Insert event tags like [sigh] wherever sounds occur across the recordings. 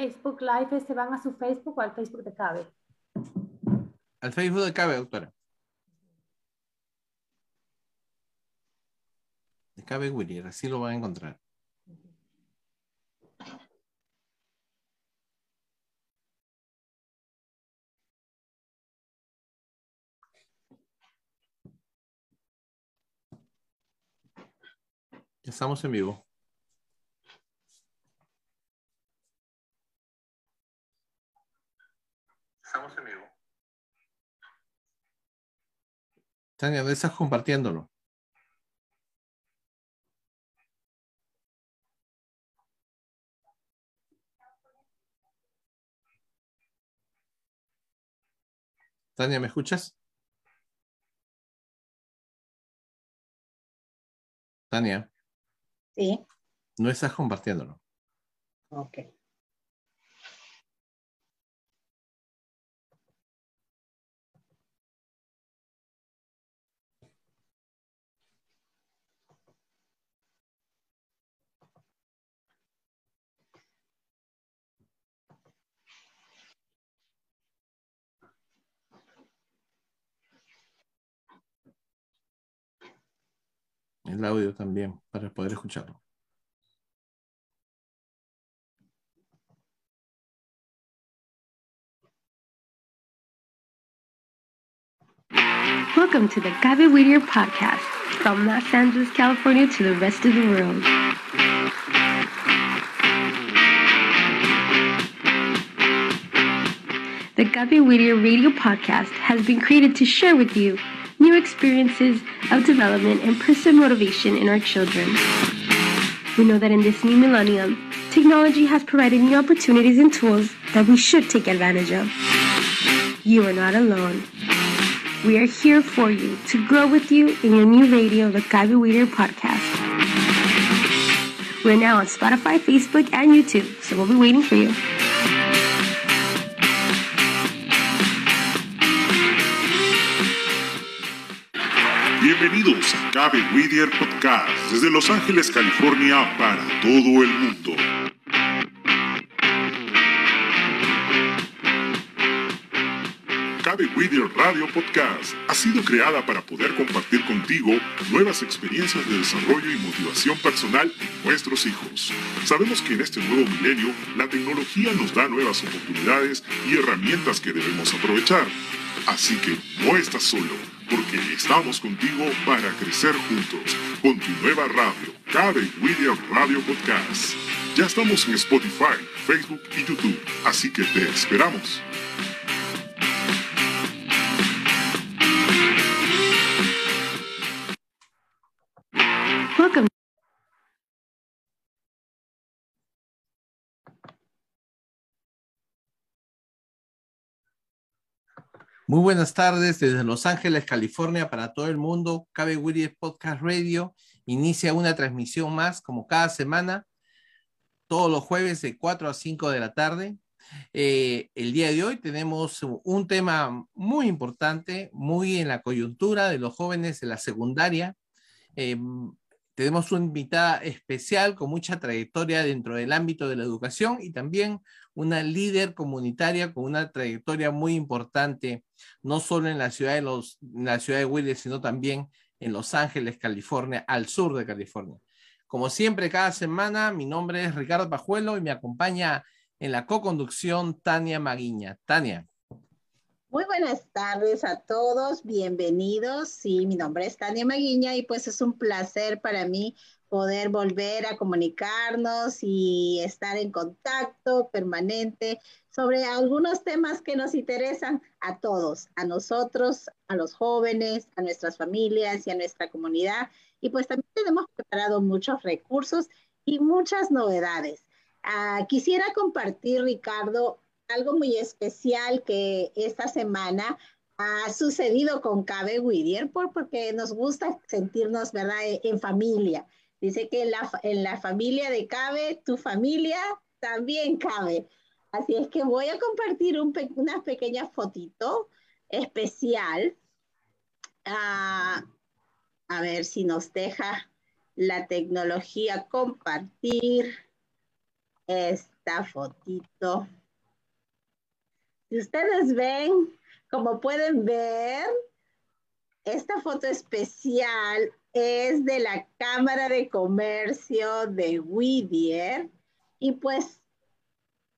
Facebook Live, ¿se van a su Facebook o al Facebook de Cabe? Al Facebook de Cabe, doctora. De Cabe Willier, así lo van a encontrar. Ya estamos en vivo. Tania, ¿dónde estás compartiéndolo? Tania, ¿me escuchas? Tania. Sí. No estás compartiéndolo. Ok. El audio también, para poder escucharlo. Welcome to the Gabe Whittier podcast from Los Angeles, California to the rest of the world. The Gabe Whittier radio podcast has been created to share with you new experiences of development and personal motivation in our children. We know that in this new millennium, technology has provided new opportunities and tools that we should take advantage of. You are not alone. We are here for you to grow with you in your new radio, the Gaby Weeder podcast. We're now on Spotify, Facebook, and YouTube, so we'll be waiting for you. Bienvenidos a Cabe Whittier Podcast desde Los Ángeles, California para todo el mundo. Cabe Whittier Radio Podcast ha sido creada para poder compartir contigo nuevas experiencias de desarrollo y motivación personal en nuestros hijos. Sabemos que en este nuevo milenio la tecnología nos da nuevas oportunidades y herramientas que debemos aprovechar. Así que no estás solo, porque estamos contigo para crecer juntos con tu nueva radio, Cabe Whittier Radio Podcast. Ya estamos en Spotify, Facebook y YouTube, así que te esperamos. Muy buenas tardes desde Los Ángeles, California, para todo el mundo. Cabe Willy Podcast Radio inicia una transmisión más, como cada semana, todos los jueves de 4 a 5 de la tarde. Eh, el día de hoy tenemos un tema muy importante, muy en la coyuntura de los jóvenes de la secundaria. Eh, tenemos una invitada especial con mucha trayectoria dentro del ámbito de la educación y también una líder comunitaria con una trayectoria muy importante, no solo en la ciudad de, los, la ciudad de Willis, sino también en Los Ángeles, California, al sur de California. Como siempre, cada semana, mi nombre es Ricardo Pajuelo y me acompaña en la co-conducción Tania Maguiña. Tania. Muy buenas tardes a todos, bienvenidos. Sí, mi nombre es Tania Maguiña y pues es un placer para mí poder volver a comunicarnos y estar en contacto permanente sobre algunos temas que nos interesan a todos, a nosotros, a los jóvenes, a nuestras familias y a nuestra comunidad. Y pues también tenemos preparado muchos recursos y muchas novedades. Ah, quisiera compartir, Ricardo, algo muy especial que esta semana ha sucedido con Cabe Whittier, porque nos gusta sentirnos, ¿verdad?, e, en familia. Dice que en la, en la familia de Cabe, tu familia también cabe. Así es que voy a compartir un una pequeña fotito especial. Ah, a ver si nos deja la tecnología compartir esta fotito. Si ustedes ven, como pueden ver, esta foto especial es de la Cámara de Comercio de Whittier y pues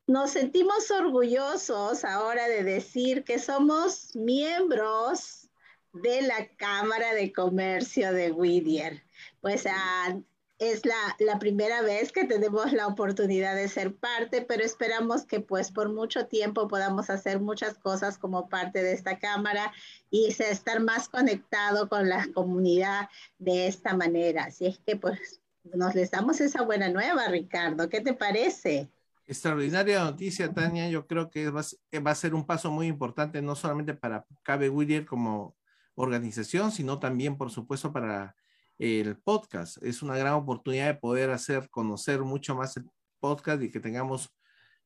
nos sentimos orgullosos ahora de decir que somos miembros de la Cámara de Comercio de Whittier. Pues ah, es la, primera vez que tenemos la oportunidad de ser parte, pero esperamos que pues por mucho tiempo podamos hacer muchas cosas como parte de esta cámara y estar más conectado con la comunidad de esta manera. Así es que pues nos les damos esa buena nueva, Ricardo. ¿Qué te parece? Extraordinaria noticia, Tania. Yo creo que va, a ser un paso muy importante, no solamente para Cabe Whittier como organización, sino también, por supuesto, para el podcast. Es una gran oportunidad de poder hacer conocer mucho más el podcast y que tengamos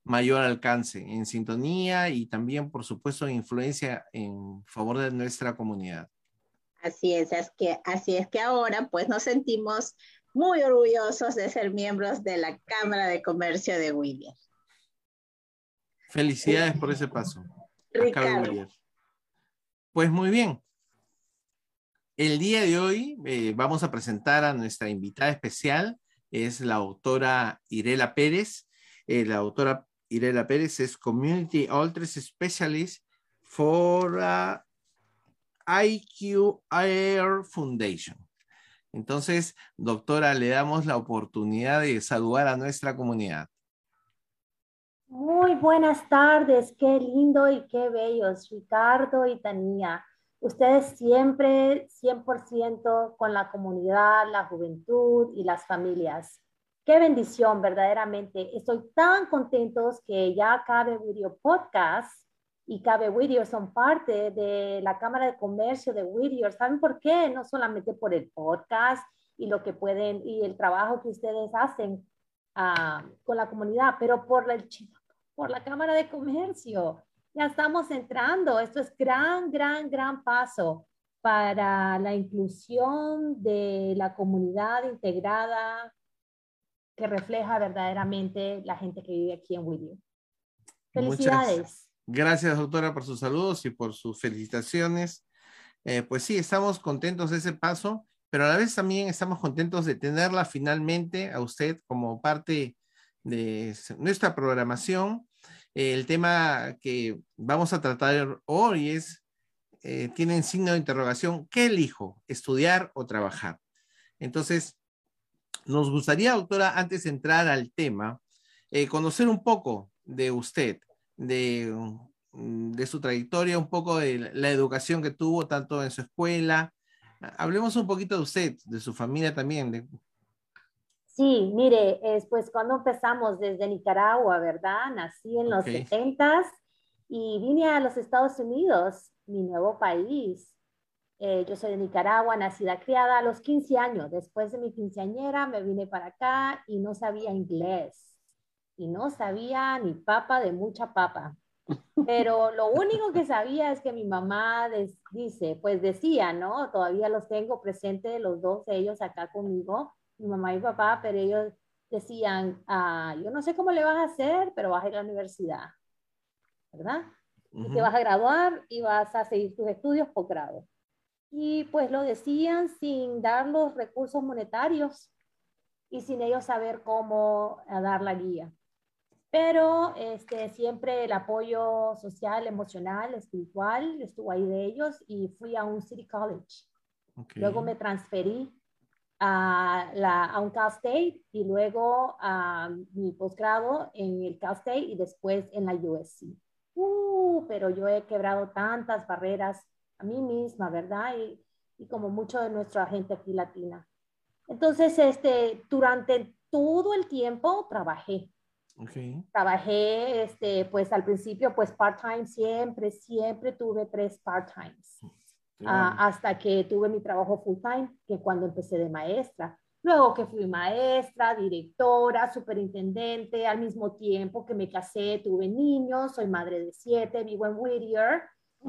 mayor alcance en sintonía y también, por supuesto, influencia en favor de nuestra comunidad. Así es, es que, así es que ahora pues nos sentimos muy orgullosos de ser miembros de la Cámara de Comercio de William. Felicidades por ese paso. Ricardo. Pues muy bien, el día de hoy eh, vamos a presentar a nuestra invitada especial, es la autora Irela Pérez. Eh, la autora Irela Pérez es Community Ultras Specialist for uh, IQ Air Foundation. Entonces, doctora, le damos la oportunidad de saludar a nuestra comunidad. Muy buenas tardes, qué lindo y qué bellos, Ricardo y Tania. Ustedes siempre 100% con la comunidad, la juventud y las familias. Qué bendición, verdaderamente. Estoy tan contentos que ya Cabe Video Podcast y Cabe Whittier son parte de la Cámara de Comercio de Whittier. ¿Saben por qué? No solamente por el podcast y lo que pueden y el trabajo que ustedes hacen ah, con la comunidad, pero por por la Cámara de Comercio ya estamos entrando. Esto es gran, gran, gran paso para la inclusión de la comunidad integrada que refleja verdaderamente la gente que vive aquí en Whittier. Felicidades. gracias, doctora, por sus saludos y por sus felicitaciones. Eh, pues sí, estamos contentos de ese paso, pero a la vez también estamos contentos de tenerla finalmente a usted como parte de nuestra programación el tema que vamos a tratar hoy es, eh, tienen signo de interrogación, ¿qué elijo? ¿Estudiar o trabajar? Entonces, nos gustaría, doctora, antes de entrar al tema, eh, conocer un poco de usted, de, de su trayectoria, un poco de la educación que tuvo, tanto en su escuela. Hablemos un poquito de usted, de su familia también, de Sí, mire, es pues cuando empezamos desde Nicaragua, ¿verdad? Nací en los 70 y vine a los Estados Unidos mi nuevo país. Eh, yo soy de Nicaragua, nacida, criada a los 15 años. Después de mi quinceañera me vine para acá y no sabía inglés. Y no sabía ni papa de mucha papa. Pero lo único que sabía es que mi mamá dice, pues decía, ¿no? Todavía los tengo presentes, los dos de ellos acá conmigo, mi mamá y papá, pero ellos decían, ah, yo no sé cómo le vas a hacer, pero vas a ir a la universidad, ¿verdad? Y te vas a graduar y vas a seguir tus estudios posgrado. Y pues lo decían sin dar los recursos monetarios y sin ellos saber cómo eh, dar la guía pero este, siempre el apoyo social, emocional, espiritual estuvo ahí de ellos y fui a un City College. Luego me transferí a, la, a un Cal State y luego a mi posgrado en el Cal State y después en la USC. Uh, pero yo he quebrado tantas barreras a mí misma, ¿verdad? Y, y como mucho de nuestra gente aquí latina. Entonces, este, durante todo el tiempo trabajé Trabajé, este, pues al principio, pues part-time siempre, siempre tuve tres part-times. Ah, hasta que tuve mi trabajo full-time, que cuando empecé de maestra. Luego que fui maestra, directora, superintendente, al mismo tiempo que me casé, tuve niños, soy madre de siete, vivo en Whittier.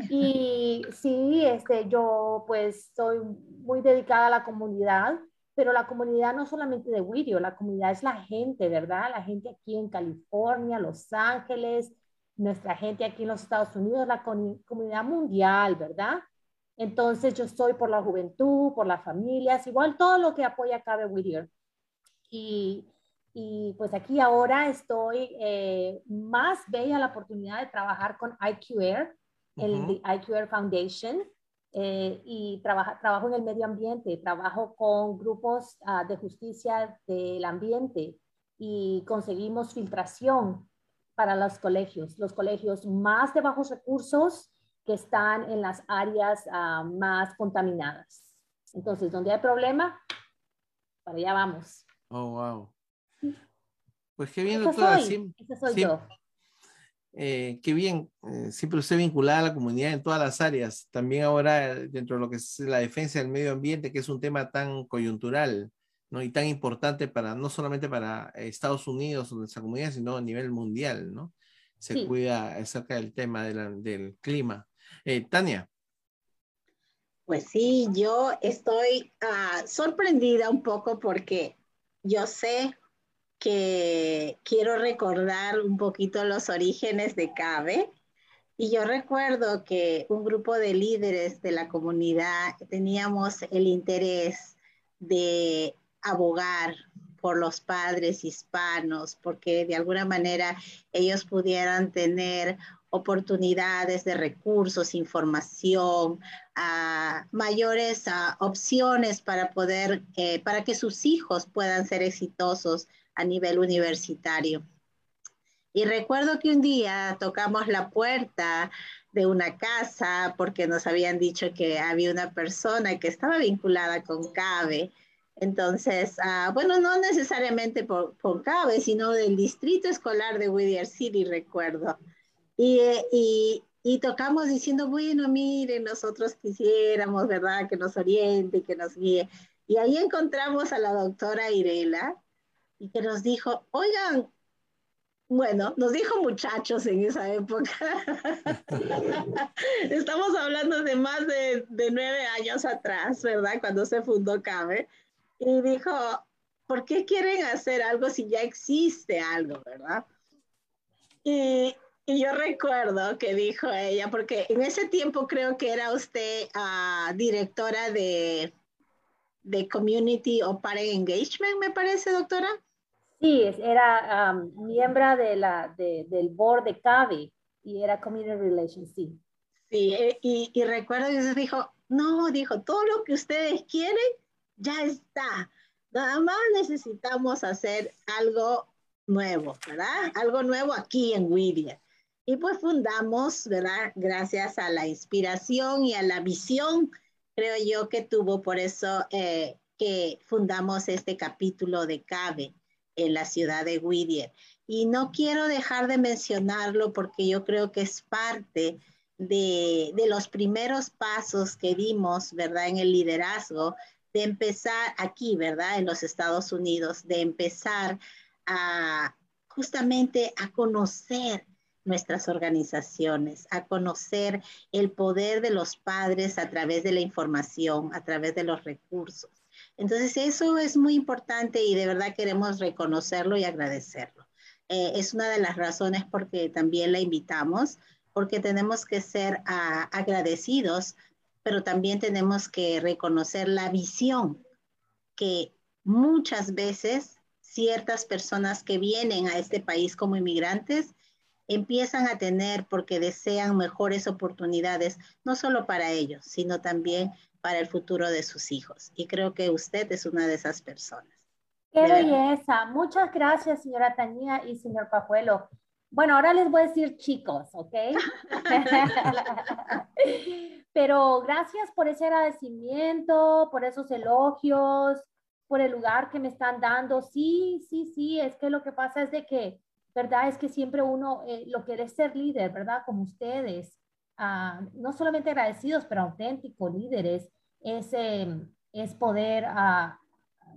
Y [laughs] sí, este, yo pues soy muy dedicada a la comunidad pero la comunidad no solamente de Whittier, la comunidad es la gente, ¿verdad? La gente aquí en California, Los Ángeles, nuestra gente aquí en los Estados Unidos, la comunidad mundial, ¿verdad? Entonces yo estoy por la juventud, por las familias, igual todo lo que apoya Cabe Whittier. Y, y pues aquí ahora estoy eh, más bella la oportunidad de trabajar con IQR, el IQR Foundation, eh, y trabajo en el medio ambiente, trabajo con grupos ah, de justicia del ambiente y conseguimos filtración para los colegios, los colegios más de bajos recursos que están en las áreas ah, más contaminadas. Entonces, donde hay problema, para allá vamos. Oh, wow. Pues qué bien, doctora. Soy, soy yo. Eh, qué bien, eh, siempre usted vinculada a la comunidad en todas las áreas, también ahora dentro de lo que es la defensa del medio ambiente, que es un tema tan coyuntural ¿no? y tan importante para no solamente para Estados Unidos o nuestra comunidad, sino a nivel mundial, ¿no? Se cuida acerca del tema del clima. Eh, Tania. Pues sí, yo estoy ah, sorprendida un poco porque yo sé que quiero recordar un poquito los orígenes de CABE. Y yo recuerdo que un grupo de líderes de la comunidad teníamos el interés de abogar por los padres hispanos, porque de alguna manera ellos pudieran tener oportunidades de recursos, información, mayores opciones para poder, eh, para que sus hijos puedan ser exitosos a nivel universitario. Y recuerdo que un día tocamos la puerta de una casa porque nos habían dicho que había una persona que estaba vinculada con CABE. Entonces, ah, bueno, no necesariamente por, por, CABE, sino del distrito escolar de Whittier City, recuerdo. Y, y, y, tocamos diciendo, bueno, miren, nosotros quisiéramos, ¿verdad?, que nos oriente, que nos guíe. Y ahí encontramos a la doctora Irela, y que nos dijo, oigan, bueno, nos dijo muchachos en esa época. [laughs] Estamos hablando de más de, de, nueve años atrás, ¿verdad? Cuando se fundó CABE. Y dijo, ¿por qué quieren hacer algo si ya existe algo, verdad? Y, y yo recuerdo que dijo ella, porque en ese tiempo creo que era usted uh, directora de, de Community o Parent Engagement, me parece, doctora. Sí, era miembro de la, del board de CAVI y era Community Relations, sí. Sí, eh, y, y recuerdo que dijo, no, dijo, todo lo que ustedes quieren ya está. Nada más necesitamos hacer algo nuevo, ¿verdad? Algo nuevo aquí en Whittier. Y pues fundamos, ¿verdad? Gracias a la inspiración y a la visión, creo yo, que tuvo, por eso eh, que fundamos este capítulo de CABE en la ciudad de Whittier. Y no quiero dejar de mencionarlo porque yo creo que es parte de, de, los primeros pasos que dimos, ¿verdad? En el liderazgo, de empezar aquí, ¿verdad? En los Estados Unidos, de empezar a justamente a conocer nuestras organizaciones, a conocer el poder de los padres a través de la información, a través de los recursos. Entonces, eso es muy importante y de verdad queremos reconocerlo y agradecerlo. Eh, es una de las razones porque también la invitamos, porque tenemos que ser ah, agradecidos, pero también tenemos que reconocer la visión que muchas veces ciertas personas que vienen a este país como inmigrantes empiezan a tener porque desean mejores oportunidades, no solo para ellos, sino también para el futuro de sus hijos. Y creo que usted es una de esas personas. Qué belleza. Muchas gracias, señora Tania y señor Pajuelo. Bueno, ahora les voy a decir chicos, ¿ok? [laughs] Pero gracias por ese agradecimiento, por esos elogios, por el lugar que me están dando. Sí, sí, sí, es que lo que pasa es de que, ¿verdad? Es que siempre uno eh, lo quiere ser líder, ¿verdad? Como ustedes, ah, no solamente agradecidos, pero auténticos líderes, es, em, es poder ah,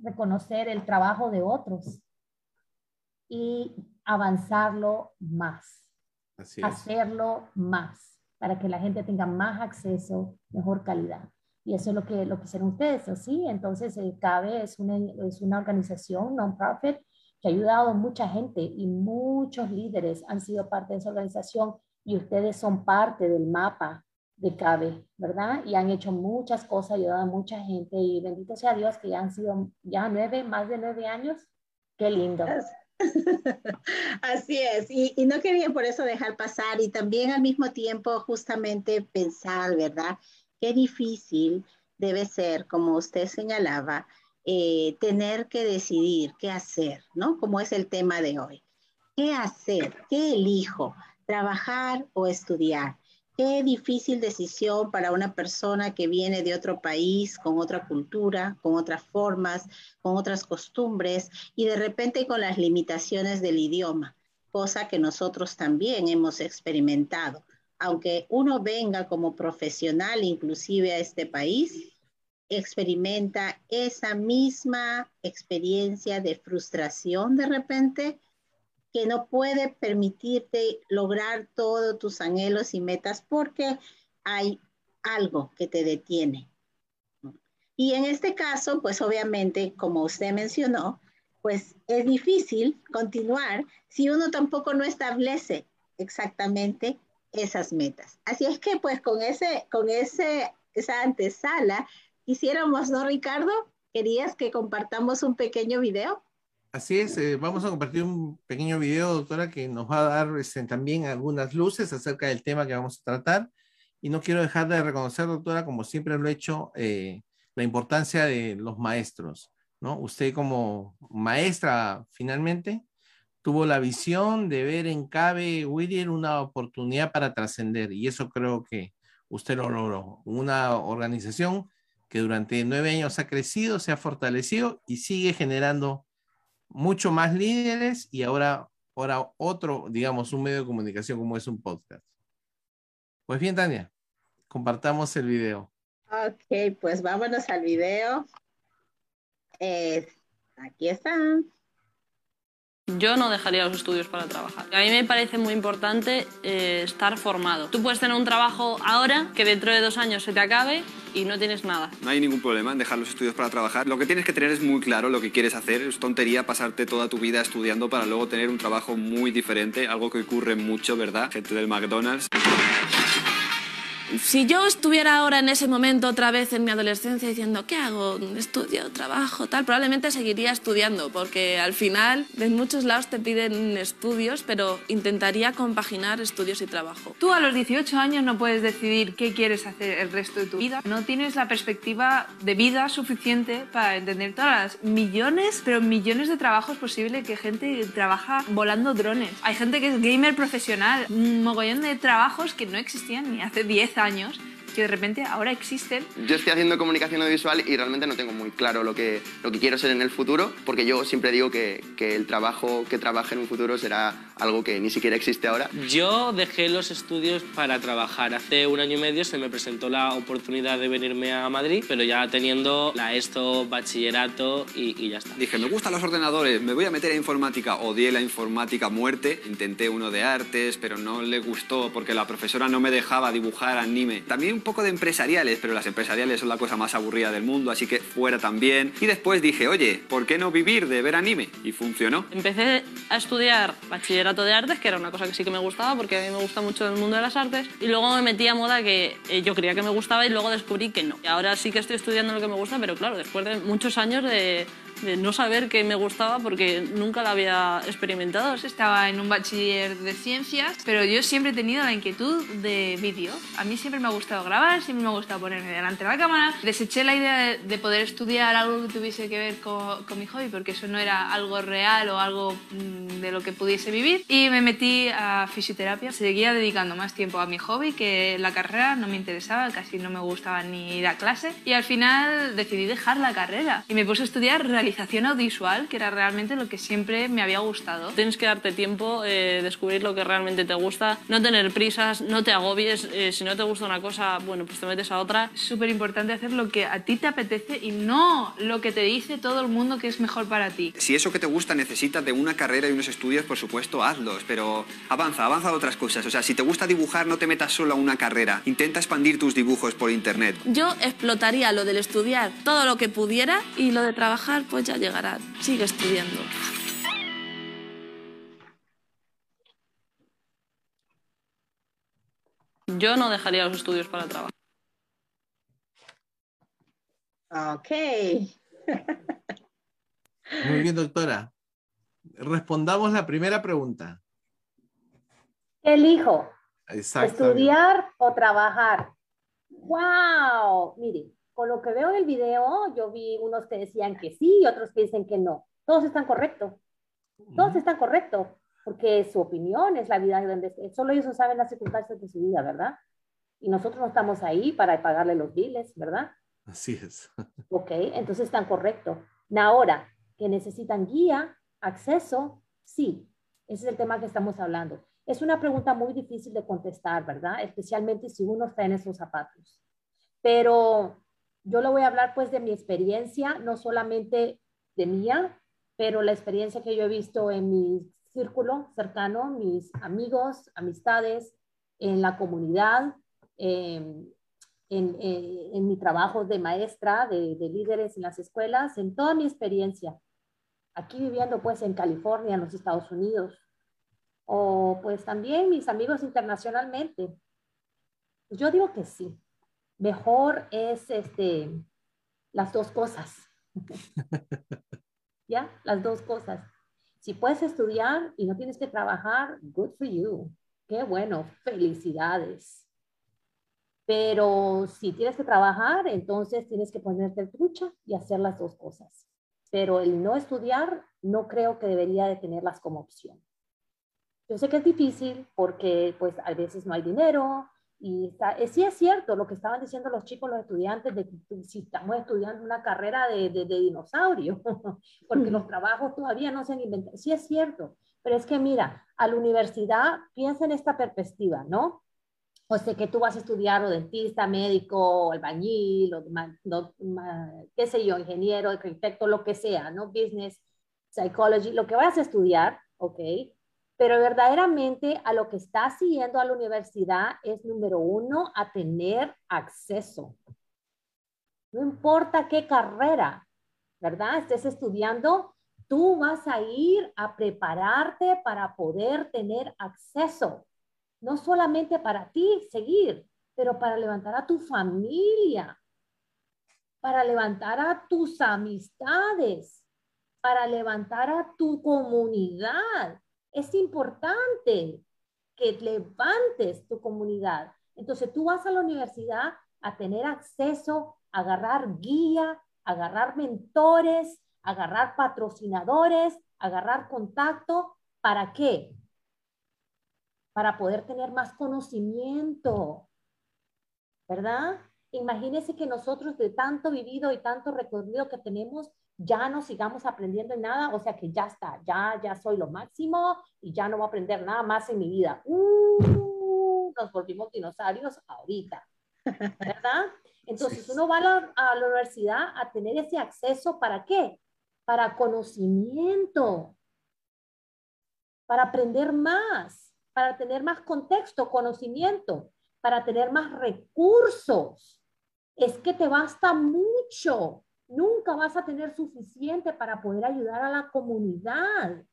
reconocer el trabajo de otros y avanzarlo más, hacerlo más, para que la gente tenga más acceso, mejor calidad. Y eso es lo que, lo que hicieron ustedes, ¿sí? Entonces, el CABE es una, es una organización non-profit que ha ayudado a mucha gente y muchos líderes han sido parte de esa organización y ustedes son parte del mapa de CABE, ¿verdad? Y han hecho muchas cosas, ayudado a mucha gente y bendito sea Dios que ya han sido ya nueve, más de nueve años. Qué lindo. [laughs] Así es, y, y, no quería por eso dejar pasar y también al mismo tiempo justamente pensar, ¿verdad? Qué difícil debe ser, como usted señalaba, eh, tener que decidir qué hacer, ¿no? Como es el tema de hoy. ¿Qué hacer? ¿Qué elijo? ¿Trabajar o estudiar? Qué difícil decisión para una persona que viene de otro país, con otra cultura, con otras formas, con otras costumbres y de repente con las limitaciones del idioma, cosa que nosotros también hemos experimentado. Aunque uno venga como profesional inclusive a este país, experimenta esa misma experiencia de frustración de repente que no puede permitirte lograr todos tus anhelos y metas porque hay algo que te detiene. Y en este caso, pues obviamente, como usted mencionó, pues es difícil continuar si uno tampoco no establece exactamente esas metas. Así es que pues con, ese, con ese, esa antesala, quisiéramos, ¿no, Ricardo? ¿Querías que compartamos un pequeño video? Así es, eh, vamos a compartir un pequeño video, doctora, que nos va a dar este, también algunas luces acerca del tema que vamos a tratar. Y no quiero dejar de reconocer, doctora, como siempre lo he hecho, eh, la importancia de los maestros, ¿no? Usted como maestra, finalmente, tuvo la visión de ver en Cabe Whittier una oportunidad para trascender, y eso creo que usted lo logró. Una organización que durante nueve años ha crecido, se ha fortalecido y sigue generando mucho más líderes y ahora, ahora otro, digamos, un medio de comunicación como es un podcast. Pues bien, Tania, compartamos el video. Ok, pues vámonos al video. Aquí están. Yo no dejaría los estudios para trabajar. A mí me parece muy importante eh, estar formado. Tú puedes tener un trabajo ahora que dentro de dos años se te acabe y no tienes nada. No hay ningún problema en dejar los estudios para trabajar. Lo que tienes que tener es muy claro lo que quieres hacer. Es tontería pasarte toda tu vida estudiando para luego tener un trabajo muy diferente, algo que ocurre mucho, ¿verdad? Gente del McDonald's si yo estuviera ahora en ese momento otra vez en mi adolescencia diciendo, ¿qué hago? ¿Estudio? ¿Trabajo? Tal, probablemente seguiría estudiando, porque al final de muchos lados te piden estudios, pero intentaría compaginar estudios y trabajo. Tú a los 18 años no puedes decidir qué quieres hacer el resto de tu vida. No tienes la perspectiva de vida suficiente para entender todas las millones, pero millones de trabajos posibles que gente trabaja volando drones. Hay gente que es gamer profesional, un mogollón de trabajos que no existían ni hace 10 años años que de repente ahora existen. Yo estoy haciendo comunicación audiovisual y realmente no tengo muy claro lo que, lo que quiero ser en el futuro, porque yo siempre digo que, que el trabajo que trabaje en un futuro será algo que ni siquiera existe ahora. Yo dejé los estudios para trabajar. Hace un año y medio se me presentó la oportunidad de venirme a Madrid, pero ya teniendo la ESTO, bachillerato y, y ya está. Dije, me gustan los ordenadores, me voy a meter a informática. Odié la informática muerte. Intenté uno de artes, pero no le gustó porque la profesora no me dejaba dibujar anime. También un poco de empresariales, pero las empresariales son la cosa más aburrida del mundo, así que fuera también. Y después dije, oye, ¿por qué no vivir de ver anime? Y funcionó. Empecé a estudiar bachillerato de artes, que era una cosa que sí que me gustaba, porque a mí me gusta mucho el mundo de las artes, y luego me metí a moda que eh, yo creía que me gustaba y luego descubrí que no. Y ahora sí que estoy estudiando lo que me gusta, pero claro, después de muchos años de, de no saber qué me gustaba porque nunca la había experimentado. Estaba en un bachiller de ciencias, pero yo siempre he tenido la inquietud de vídeo. A mí siempre me ha gustado grabar, siempre me ha gustado ponerme delante de la cámara. Deseché la idea de, de poder estudiar algo que tuviese que ver con, con, mi hobby, porque eso no era algo real o algo mmm, de lo que pudiese vivir. Y me metí a fisioterapia. Seguía dedicando más tiempo a mi hobby que la carrera no me interesaba, casi no me gustaba ni ir a clase. Y al final decidí dejar la carrera y me puse a estudiar realización realización audiovisual, que era realmente lo que siempre me había gustado. Tienes que darte tiempo, eh, descubrir lo que realmente te gusta, no tener prisas, no te agobies. Eh, si no te gusta una cosa, bueno, pues te metes a otra. Es súper importante hacer lo que a ti te apetece y no lo que te dice todo el mundo que es mejor para ti. Si eso que te gusta necesita de una carrera y unos estudios, por supuesto, hazlos, pero avanza, avanza a otras cosas. O sea, si te gusta dibujar, no te metas solo a una carrera. Intenta expandir tus dibujos por internet. Yo explotaría lo del estudiar todo lo que pudiera y lo de trabajar, pues ya llegará. Sigue estudiando. Yo no dejaría los estudios para trabajar. Ok. [laughs] Muy bien, doctora. Respondamos la primera pregunta. ¿Qué elijo? ¿Estudiar o trabajar? ¡Wow! Miren, con lo que veo en el video, yo vi unos que decían que sí y otros que dicen que no. Todos están correctos. Todos están correctos, porque su opinión es la vida donde solo ellos saben las circunstancias de su vida, ¿verdad? Y nosotros no estamos ahí para pagarle los biles, ¿verdad? Así es. [laughs] Ok, entonces están correctos. Ahora, que necesitan guía, acceso, sí, ese es el tema que estamos hablando. Es una pregunta muy difícil de contestar, ¿verdad? Especialmente si uno está en esos zapatos. Pero yo le voy a hablar pues de mi experiencia, no solamente de mía, pero la experiencia que yo he visto en mi círculo cercano, mis amigos, amistades, en la comunidad, eh, en, en, en, mi trabajo de maestra, de, de, líderes en las escuelas, en toda mi experiencia, aquí viviendo pues en California, en los Estados Unidos, o pues también mis amigos internacionalmente. Yo digo que sí, mejor es este, las dos cosas. [laughs] ¿Ya? Las dos cosas. Si puedes estudiar y no tienes que trabajar, good for you. Qué bueno, felicidades. Pero si tienes que trabajar, entonces tienes que ponerte trucha y hacer las dos cosas. Pero el no estudiar, no creo que debería de tenerlas como opción. Yo sé que es difícil porque pues a veces no hay dinero, y está, eh, sí es cierto lo que estaban diciendo los chicos, los estudiantes, de que si estamos estudiando una carrera de, de, de dinosaurio, [laughs] porque los trabajos todavía no se han inventado. Sí es cierto, pero es que mira, a la universidad piensa en esta perspectiva, ¿no? O sea, que tú vas a estudiar o dentista, médico, albañil, o, no, qué sé yo, ingeniero, arquitecto, lo que sea, ¿no? Business, psychology, lo que vayas a estudiar, ¿ok? Pero verdaderamente a lo que estás siguiendo a la universidad es, número uno, a tener acceso. No importa qué carrera, ¿verdad? Estés estudiando, tú vas a ir a prepararte para poder tener acceso. No solamente para ti seguir, pero para levantar a tu familia, para levantar a tus amistades, para levantar a tu comunidad es importante que levantes tu comunidad. Entonces tú vas a la universidad a tener acceso, a agarrar guía, a agarrar mentores, a agarrar patrocinadores, a agarrar contacto. ¿Para qué? Para poder tener más conocimiento, ¿verdad? Imagínense que nosotros de tanto vivido y tanto recorrido que tenemos, ya no sigamos aprendiendo en nada, o sea que ya está, ya, ya soy lo máximo y ya no voy a aprender nada más en mi vida. Uh, nos volvimos dinosaurios ahorita, ¿verdad? Entonces uno va a la, a la universidad a tener ese acceso para qué? Para conocimiento, para aprender más, para tener más contexto, conocimiento, para tener más recursos. Es que te basta mucho. Nunca vas a tener suficiente para poder ayudar a la comunidad.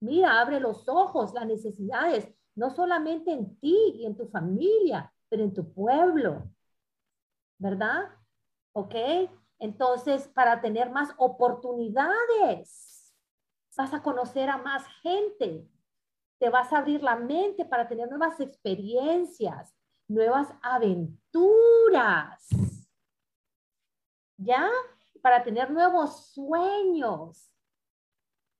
Mira, abre los ojos, las necesidades, no solamente en ti y en tu familia, pero en tu pueblo. ¿Verdad? ¿Ok? Entonces, para tener más oportunidades, vas a conocer a más gente, te vas a abrir la mente para tener nuevas experiencias, nuevas aventuras. ¿Ya? Para tener nuevos sueños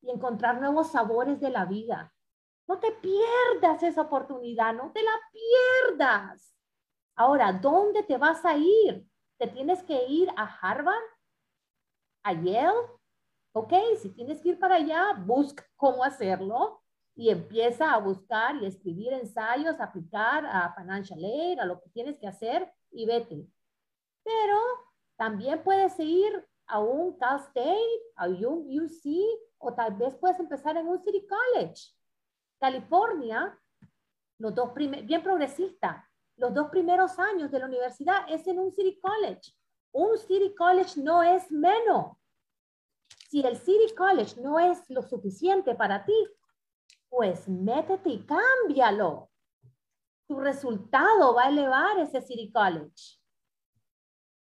y encontrar nuevos sabores de la vida. No te pierdas esa oportunidad, no te la pierdas. Ahora, ¿dónde te vas a ir? ¿Te tienes que ir a Harvard? ¿A Yale? Ok, si tienes que ir para allá, busca cómo hacerlo y empieza a buscar y escribir ensayos, aplicar a Financial Aid, a lo que tienes que hacer y vete. Pero también puedes ir a un Cal State, a un UC, o tal vez puedes empezar en un City College. California, los dos bien progresista, los dos primeros años de la universidad es en un City College. Un City College no es menos. Si el City College no es lo suficiente para ti, pues métete y cámbialo. Tu resultado va a elevar ese City College.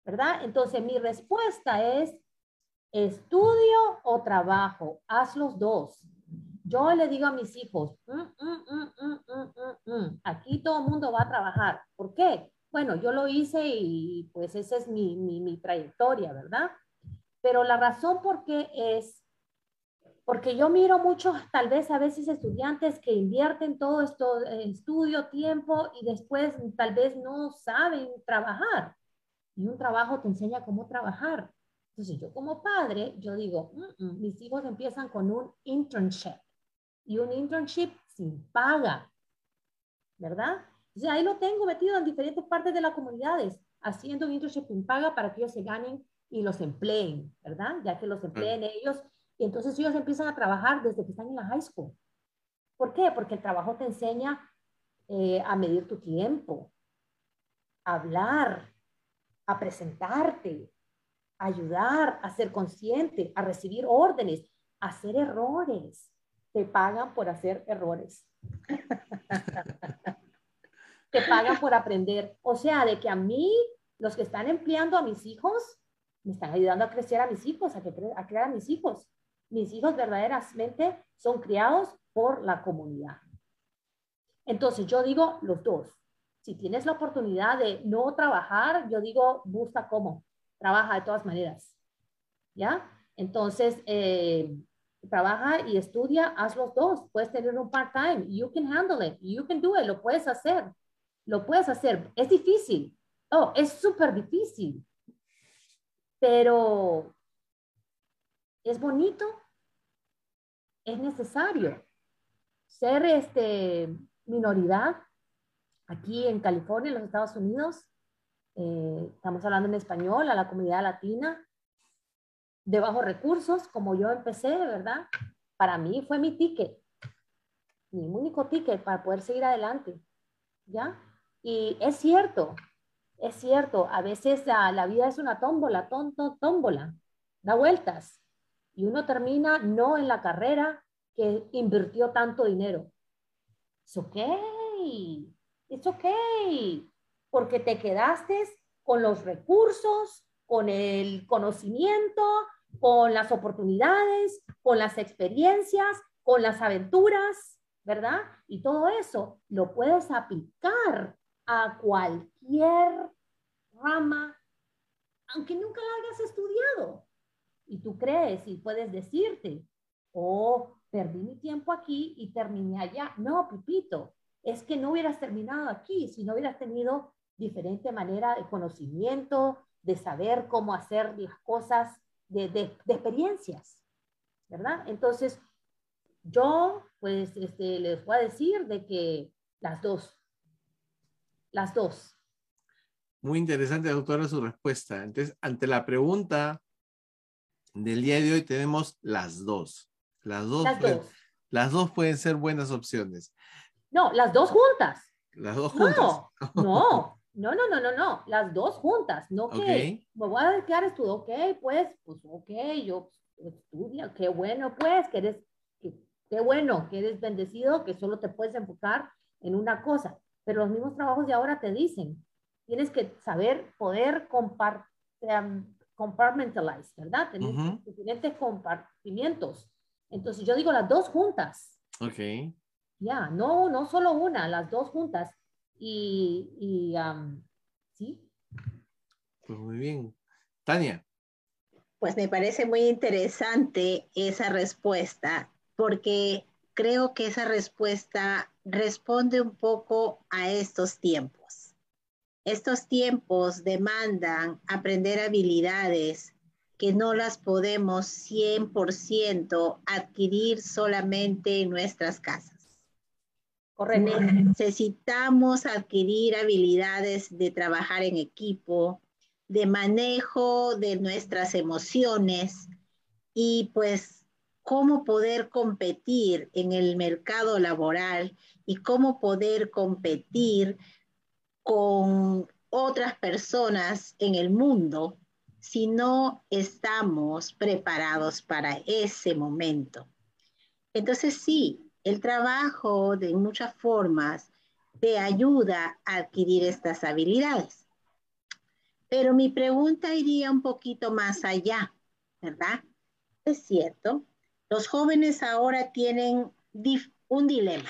¿Verdad? Entonces mi respuesta es estudio o trabajo. Haz los dos. Yo le digo a mis hijos, mm, mm, mm, aquí todo el mundo va a trabajar. ¿Por qué? Bueno, yo lo hice y pues esa es mi, mi, mi trayectoria, ¿verdad? Pero la razón por qué es porque yo miro mucho, tal vez a veces estudiantes que invierten todo esto, estudio, tiempo y después tal vez no saben trabajar. Y un trabajo te enseña cómo trabajar. Entonces yo como padre, yo digo, mm, mm, mis hijos empiezan con un internship y un internship sin paga, ¿verdad? Entonces ahí lo tengo metido en diferentes partes de las comunidades, haciendo un internship sin paga para que ellos se ganen y los empleen, ¿verdad? Ya que los empleen ellos y entonces ellos empiezan a trabajar desde que están en la high school. ¿Por qué? Porque el trabajo te enseña eh, a medir tu tiempo, a hablar, a presentarte, a ayudar, a ser consciente, a recibir órdenes, a hacer errores. Te pagan por hacer errores. te pagan por aprender. O sea, de que a mí, los que están empleando a mis hijos, me están ayudando a crecer a mis hijos, a, a crear a mis hijos mis hijos verdaderamente son criados por la comunidad. Entonces yo digo los dos. Si tienes la oportunidad de no trabajar, yo digo busca cómo. Trabaja de todas maneras. ¿Ya? Entonces, eh, trabaja y estudia, haz los dos. Puedes tener un part-time. You can handle it. You can do it. Lo puedes hacer. Lo puedes hacer. Es difícil. Oh, es súper difícil. Pero es bonito, es necesario ser este, minoridad aquí en California, en los Estados Unidos. Eh, estamos hablando en español a la comunidad latina, de bajos recursos, como yo empecé, ¿verdad? Para mí fue mi ticket, mi único ticket para poder seguir adelante, ¿ya? Y es cierto, es cierto, a veces la, la vida es una tómbola, tonto, tómbola, da vueltas y uno termina no en la carrera que invirtió tanto dinero. Es ok, es ok, porque te quedaste con los recursos, con el conocimiento, con las oportunidades, con las experiencias, con las aventuras, ¿verdad? Y todo eso lo puedes aplicar a cualquier rama, aunque nunca la hayas estudiado y tú crees y puedes decirte, oh, perdí mi tiempo aquí y terminé allá. No, Pipito, es que no hubieras terminado aquí si no hubieras tenido diferente manera de conocimiento, de saber cómo hacer las cosas de, de, de experiencias, ¿verdad? Entonces, yo, pues, este, les voy a decir de que las dos, las dos. Muy interesante, doctora, su respuesta. Entonces, ante la pregunta del día de hoy tenemos las dos. Las dos, Las pueden, dos. las dos pueden ser buenas opciones. No, las dos juntas. Las dos juntas. No, [laughs] no, no, no, no, no, no, las dos juntas, no que me voy a dedicar a estudio, ok, pues, pues, ok, yo estudia, qué bueno, pues, que eres, que- qué bueno, que eres bendecido, que solo te puedes enfocar en una cosa, pero los mismos trabajos de ahora te dicen, tienes que saber poder compar, em, compartmentalize, ¿verdad? Tener diferentes compartimientos. Entonces yo digo las dos juntas. Ok. Ya, no, no solo una, las dos juntas. Y, y sí, Pues muy bien. Tania. Pues me parece muy interesante esa respuesta, porque creo que esa respuesta responde un poco a estos tiempos. Estos tiempos demandan aprender habilidades que no las podemos 100% adquirir solamente en nuestras casas. Correcto. Necesitamos adquirir habilidades de trabajar en equipo, de manejo de nuestras emociones y pues cómo poder competir en el mercado laboral y cómo poder competir con otras personas en el mundo si no estamos preparados para ese momento. Entonces sí, el trabajo de muchas formas te ayuda a adquirir estas habilidades. Pero mi pregunta iría un poquito más allá, ¿verdad? Es cierto, los jóvenes ahora tienen un dilema.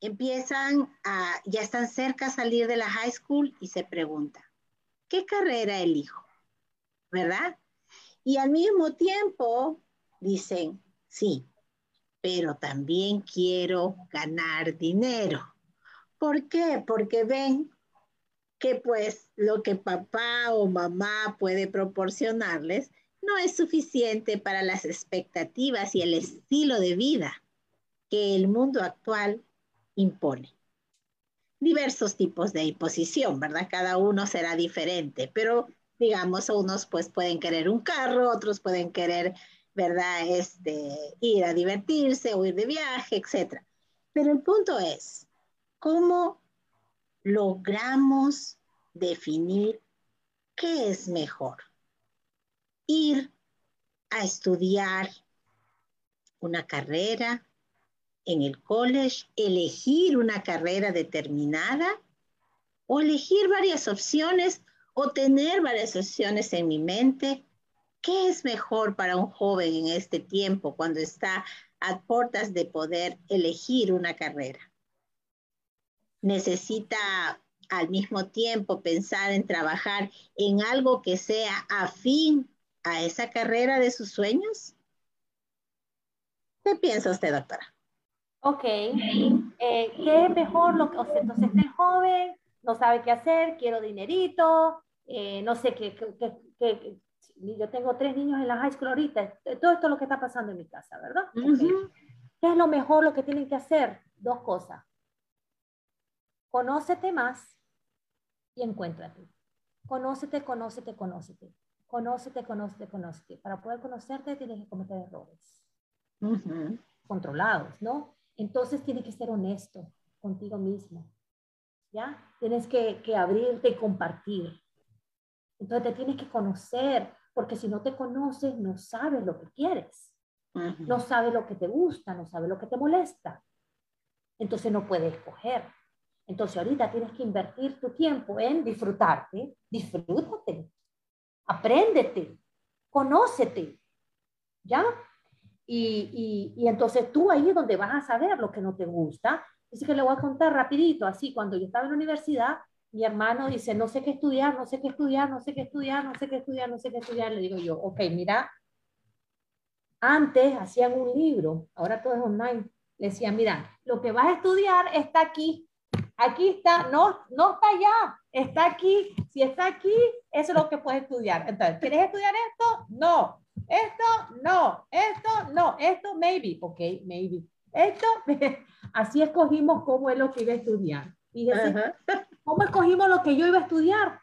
Empiezan a, ya están cerca a salir de la high school y se preguntan, ¿qué carrera elijo? ¿Verdad? Y al mismo tiempo dicen, sí, pero también quiero ganar dinero. ¿Por qué? Porque ven que pues lo que papá o mamá puede proporcionarles no es suficiente para las expectativas y el estilo de vida que el mundo actual impone. Diversos tipos de imposición, ¿verdad? Cada uno será diferente, pero digamos, unos pues pueden querer un carro, otros pueden querer, ¿verdad? Este, ir a divertirse o ir de viaje, etc. Pero el punto es, ¿cómo logramos definir qué es mejor? Ir a estudiar una carrera en el college, elegir una carrera determinada o elegir varias opciones o tener varias opciones en mi mente. ¿Qué es mejor para un joven en este tiempo cuando está a puertas de poder elegir una carrera? Necesita al mismo tiempo pensar en trabajar en algo que sea afín a esa carrera de sus sueños. ¿Qué piensa usted, doctora? Ok, eh, ¿qué es mejor? Lo que, o sea, entonces este joven no sabe qué hacer, quiero dinerito, eh, no sé qué, qué, qué- yo tengo tres niños en la high school ahorita, todo esto es lo que está pasando en mi casa, ¿verdad? Ok. Ujú. ¿Qué es lo mejor lo que tienen que hacer? Dos cosas. Conócete más y encuéntrate. Conócete, conócete, conócete. Conócete, conócete, conócete. Para poder conocerte tienes que cometer errores Ujú. controlados, ¿no? Entonces tienes que ser honesto contigo mismo, ¿ya? Tienes que, que abrirte y compartir. Entonces te tienes que conocer, porque si no te conoces, no sabes lo que quieres, Ujú. no sabes lo que te gusta, no sabes lo que te molesta. Entonces no puedes escoger. Entonces ahorita tienes que invertir tu tiempo en disfrutarte, disfrútate, apréndete, conócete, ¿ya? Y, y, y entonces tú ahí es donde vas a saber lo que no te gusta. Así que le voy a contar rapidito, así, cuando yo estaba en la universidad, mi hermano dice, no sé qué estudiar, no sé qué estudiar, no sé qué estudiar, no sé qué estudiar, no sé qué estudiar. Le digo yo, ok, mira, antes hacían un libro, ahora todo es online. Le decía, mira, lo que vas a estudiar está aquí. aquí está, no, no está allá, está aquí. Si está aquí, eso es lo que puedes estudiar. Entonces, ¿quieres estudiar esto? No. Esto, no. Esto, no. Esto, maybe. Ok, maybe. Esto, [laughs] así escogimos cómo es lo que iba a estudiar. Y ¿cómo escogimos lo que yo iba a estudiar?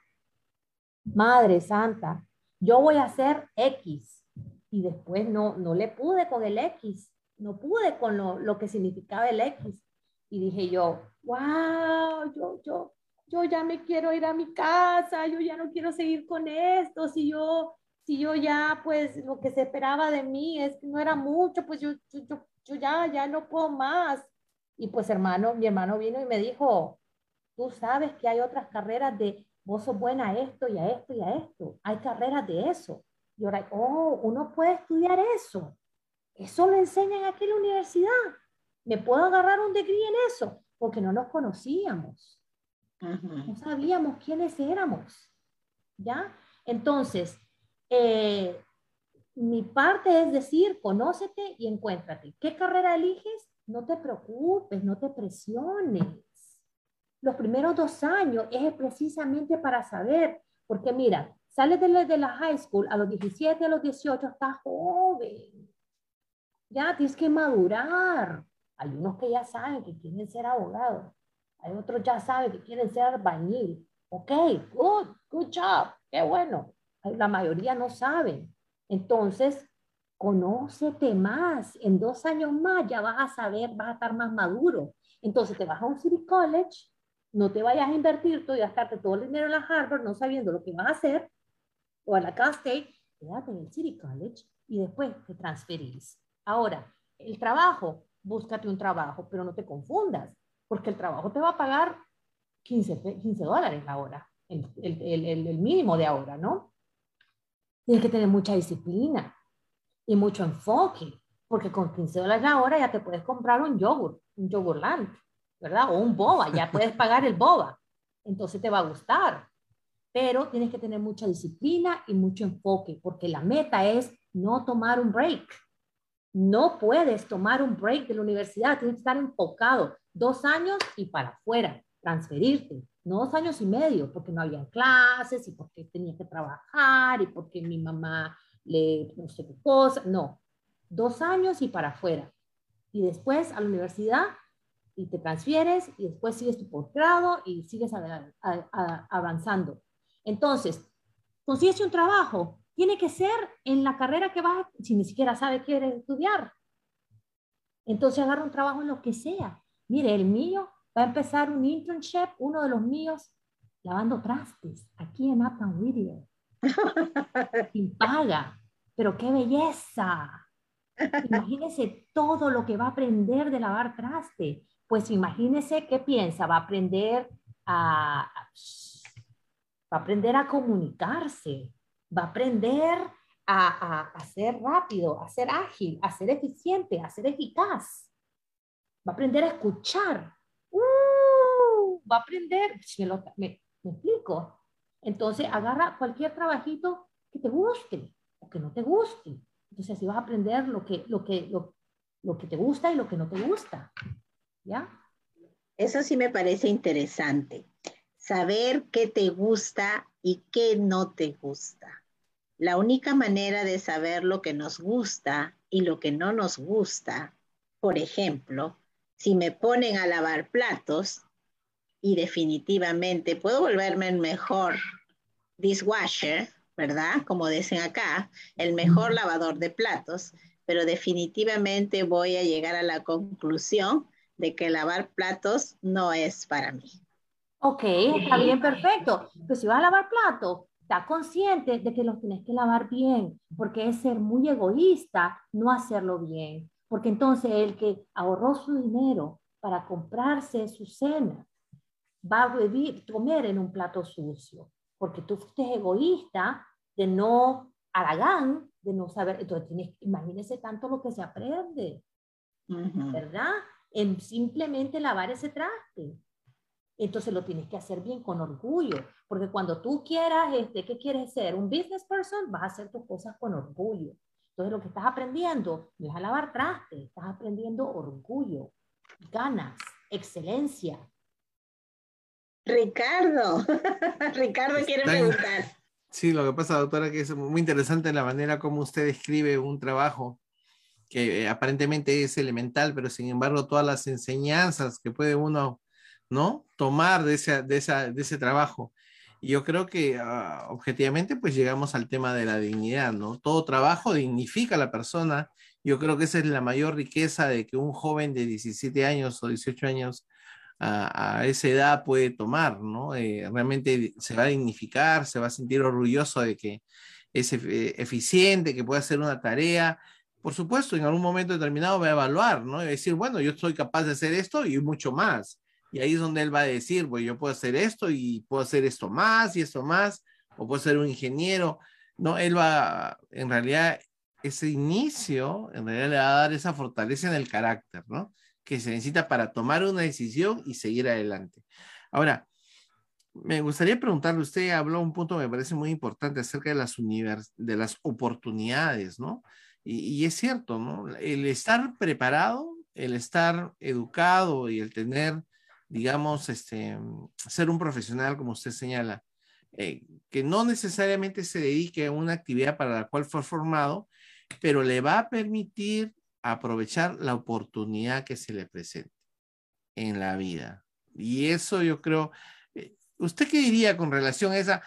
Madre Santa, yo voy a hacer X. Y después no, no le pude con el X. No pude con lo, lo que significaba el X. Y dije yo, wow, yo, yo, yo ya me quiero ir a mi casa, yo ya no quiero seguir con esto, si yo, si yo ya, pues lo que se esperaba de mí es que no era mucho, pues yo, yo, yo ya, ya no puedo más. Y pues hermano, mi hermano vino y me dijo, tú sabes que hay otras carreras de, vos sos buena a esto y a esto y a esto, hay carreras de eso. Y ahora, oh, uno puede estudiar eso. Eso lo enseñan aquí en la universidad me puedo agarrar un degree en eso, porque no nos conocíamos. No sabíamos quiénes éramos. ¿Ya? Entonces, eh, mi parte es decir, conócete y encuéntrate. ¿Qué carrera eliges? No te preocupes, no te presiones. Los primeros dos años es precisamente para saber, porque mira, sales de la, de la high school a los 17, a los 18, estás joven. Ya tienes que madurar. Hay unos que ya saben que quieren ser abogados. Hay otros ya saben que quieren ser albañil. Ok, good, good job, qué bueno. La mayoría no saben. Entonces, conócete más. En dos años más ya vas a saber, vas a estar más maduro. Entonces, te vas a un City College, no te vayas a invertir todo y gastarte todo el dinero en la Harvard no sabiendo lo que vas a hacer, o a la Cal State, quédate en el City College y después te transferís. Ahora, el trabajo, búscate un trabajo, pero no te confundas, porque el trabajo te va a pagar 15, 15 dólares la hora, el, el, el, el mínimo de ahora, ¿no? Tienes que tener mucha disciplina y mucho enfoque, porque con 15 dólares la hora ya te puedes comprar un yogur, un yogurland, ¿verdad? O un boba, ya puedes pagar el boba. Entonces te va a gustar. Pero tienes que tener mucha disciplina y mucho enfoque, porque la meta es no tomar un break. No puedes tomar un break de la universidad, tienes que estar enfocado dos años y para afuera, transferirte, no dos años y medio, porque no había clases y porque tenía que trabajar y porque mi mamá le no sé qué cosa, no, dos años y para afuera. Y después a la universidad y te transfieres y después sigues tu posgrado y sigues avanzando. Entonces, consigues un trabajo, tiene que ser en la carrera que vas, si ni siquiera sabe qué quiere estudiar. Entonces agarra un trabajo en lo que sea. Mire, el mío va a empezar un internship, uno de los míos, lavando trastes, aquí en Uptown Whittier. [laughs] Sin paga. Pero qué belleza. Imagínese todo lo que va a aprender de lavar traste. Pues imagínese qué piensa, va a aprender a, va a aprender a comunicarse, va a aprender a, ser rápido, a ser ágil, a ser eficiente, a ser eficaz. Va a aprender a escuchar. ¡Uh! va a aprender, me, me, explico. Entonces agarra cualquier trabajito que te guste o que no te guste. Entonces así vas a aprender lo que, lo que, lo, lo que te gusta y lo que no te gusta. ¿Ya? Eso sí me parece interesante. Saber qué te gusta y qué no te gusta. La única manera de saber lo que nos gusta y lo que no nos gusta, por ejemplo, si me ponen a lavar platos y definitivamente puedo volverme el mejor dishwasher, ¿verdad? Como dicen acá, el mejor lavador de platos, pero definitivamente voy a llegar a la conclusión de que lavar platos no es para mí. Ok, está bien, perfecto. Pues si vas a lavar platos, está consciente de que los tienes que lavar bien, porque es ser muy egoísta no hacerlo bien, porque entonces el que ahorró su dinero para comprarse su cena va a vivir, comer en un plato sucio, porque tú fuiste egoísta de no haragán, de no saber, entonces tienes, imagínese tanto lo que se aprende, ¿verdad? En simplemente lavar ese traste entonces lo tienes que hacer bien con orgullo, porque cuando tú quieras, este, ¿qué quieres ser? Un business person, vas a hacer tus cosas con orgullo. Entonces lo que estás aprendiendo no es a lavar traste, estás aprendiendo orgullo, ganas, excelencia. Ricardo, [laughs] Ricardo quiere preguntar. Sí, lo que pasa, doctora, que es muy interesante la manera como usted describe un trabajo que eh, aparentemente es elemental, pero sin embargo todas las enseñanzas que puede uno, ¿no? Tomar de ese, de esa, de ese trabajo. Y yo creo que ah, objetivamente pues llegamos al tema de la dignidad, ¿no? Todo trabajo dignifica a la persona. Yo creo que esa es la mayor riqueza de que un joven de 17 años o 18 años a, esa edad puede tomar, ¿no? Eh, realmente se va a dignificar, se va a sentir orgulloso de que es eficiente, que puede hacer una tarea, por supuesto, en algún momento determinado va a evaluar, ¿no? Y decir, bueno, yo soy capaz de hacer esto y mucho más. Y ahí es donde él va a decir, pues yo puedo hacer esto y puedo hacer esto más y esto más, o puedo ser un ingeniero. No, él va, en realidad, ese inicio, en realidad le va a dar esa fortaleza en el carácter, ¿no? Que se necesita para tomar una decisión y seguir adelante. Ahora, me gustaría preguntarle, usted habló un punto que me parece muy importante acerca de las, univers de las oportunidades, ¿no? Y, es cierto, ¿no? El estar preparado, el estar educado y el tener, digamos, este, ser un profesional, como usted señala, eh, que no necesariamente se dedique a una actividad para la cual fue formado, pero le va a permitir aprovechar la oportunidad que se le presente en la vida. Y eso yo creo, eh, ¿usted qué diría con relación a esa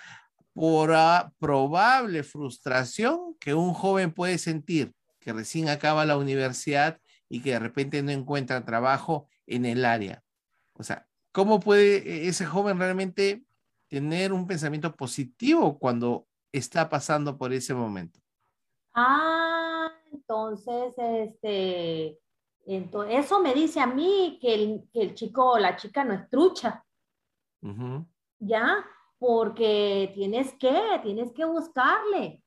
por probable frustración que un joven puede sentir que recién acaba la universidad y que de repente no encuentra trabajo en el área. O sea, ¿cómo puede ese joven realmente tener un pensamiento positivo cuando está pasando por ese momento? Ah, entonces, este, entonces, eso me dice a mí que el, que el chico o la chica no es trucha. ¿Ya? Porque tienes que, tienes que buscarle,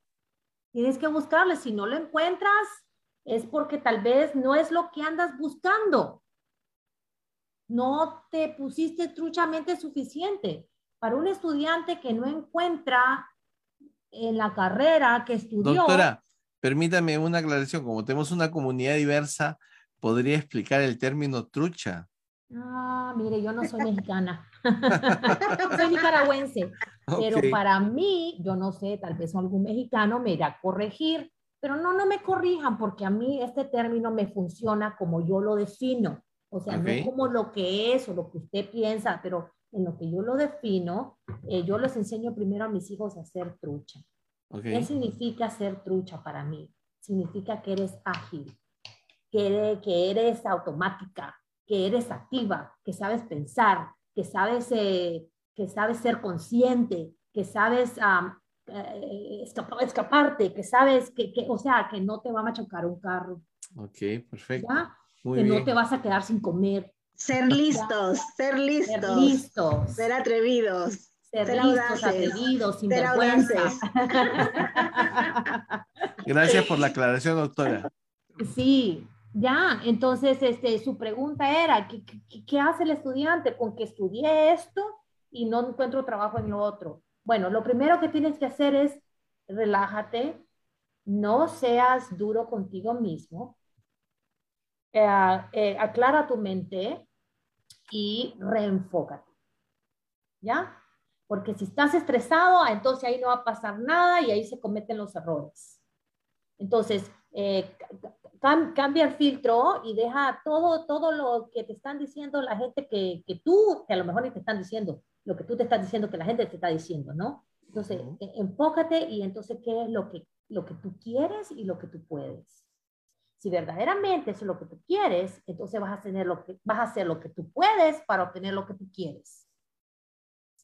tienes que buscarle. Si no lo encuentras, es porque tal vez no es lo que andas buscando. No te pusiste truchamente suficiente. Para un estudiante que no encuentra en la carrera que estudió. Doctora, permítame una aclaración. Como tenemos una comunidad diversa, ¿podría explicar el término trucha? Ah, mire, yo no soy mexicana. [laughs] [laughs] soy nicaragüense. Pero para mí, yo no sé, tal vez algún mexicano me irá a corregir, pero no, no me corrijan porque a mí este término me funciona como yo lo defino. O sea, no como lo que es o lo que usted piensa, pero en lo que yo lo defino, eh, yo les enseño primero a mis hijos a ser trucha. ¿Qué significa ser trucha para mí? Significa que eres ágil, que que eres automática, que eres activa, que sabes pensar, que sabes, eh, que sabes ser consciente, que sabes eh, escaparte, que sabes que, o sea, que no te va a machucar un carro. Ok, perfecto. que no te vas a quedar sin comer. Ser listos, ser listos. Ser listos. Ser atrevidos. Ser, listos, atrevidos, sin vergüenza. [laughs] [laughs] Gracias por la aclaración, doctora. Sí, ya, entonces este, su pregunta era, ¿qué, ¿qué, hace el estudiante con que estudié esto y no encuentro trabajo en lo otro? Bueno, lo primero que tienes que hacer es relájate, no seas duro contigo mismo, eh, eh, aclara tu mente y reenfócate. ¿Ya? Porque si estás estresado, entonces ahí no va a pasar nada y ahí se cometen los errores. Entonces, eh, cambia el filtro y deja todo, todo lo que te están diciendo la gente que, que, tú, que a lo mejor ni te están diciendo, lo que tú te estás diciendo que la gente te está diciendo, ¿no? Entonces, e, enfócate y entonces, ¿qué es lo que, lo que tú quieres y lo que tú puedes? Si verdaderamente es lo que tú quieres, entonces vas a, tener lo que, vas a hacer lo que tú puedes para obtener lo que tú quieres.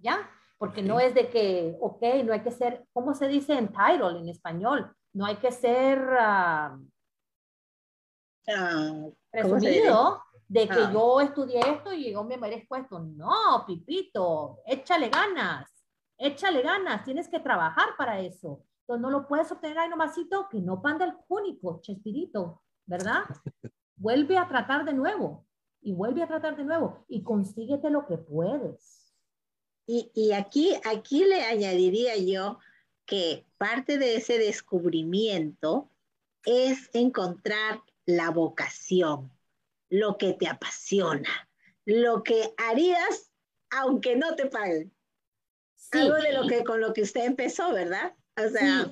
¿Ya? Porque no es de que, ok, no hay que ser, ¿cómo se dice en title en español? No hay que ser... Uh, uh, presumido de que ah. yo estudié esto y yo me merezco esto. No, Pipito, échale ganas, échale ganas, tienes que trabajar para eso. Entonces no lo puedes obtener ahí nomasito, que no panda el cúnico, Chespirito, ¿verdad? [laughs] vuelve a tratar de nuevo y vuelve a tratar de nuevo y consíguete lo que puedes. Y, y aquí, aquí le añadiría yo que parte de ese descubrimiento es encontrar la vocación, lo que te apasiona, lo que harías aunque no te paguen. Algo de lo que con lo que usted empezó, ¿verdad? O sea,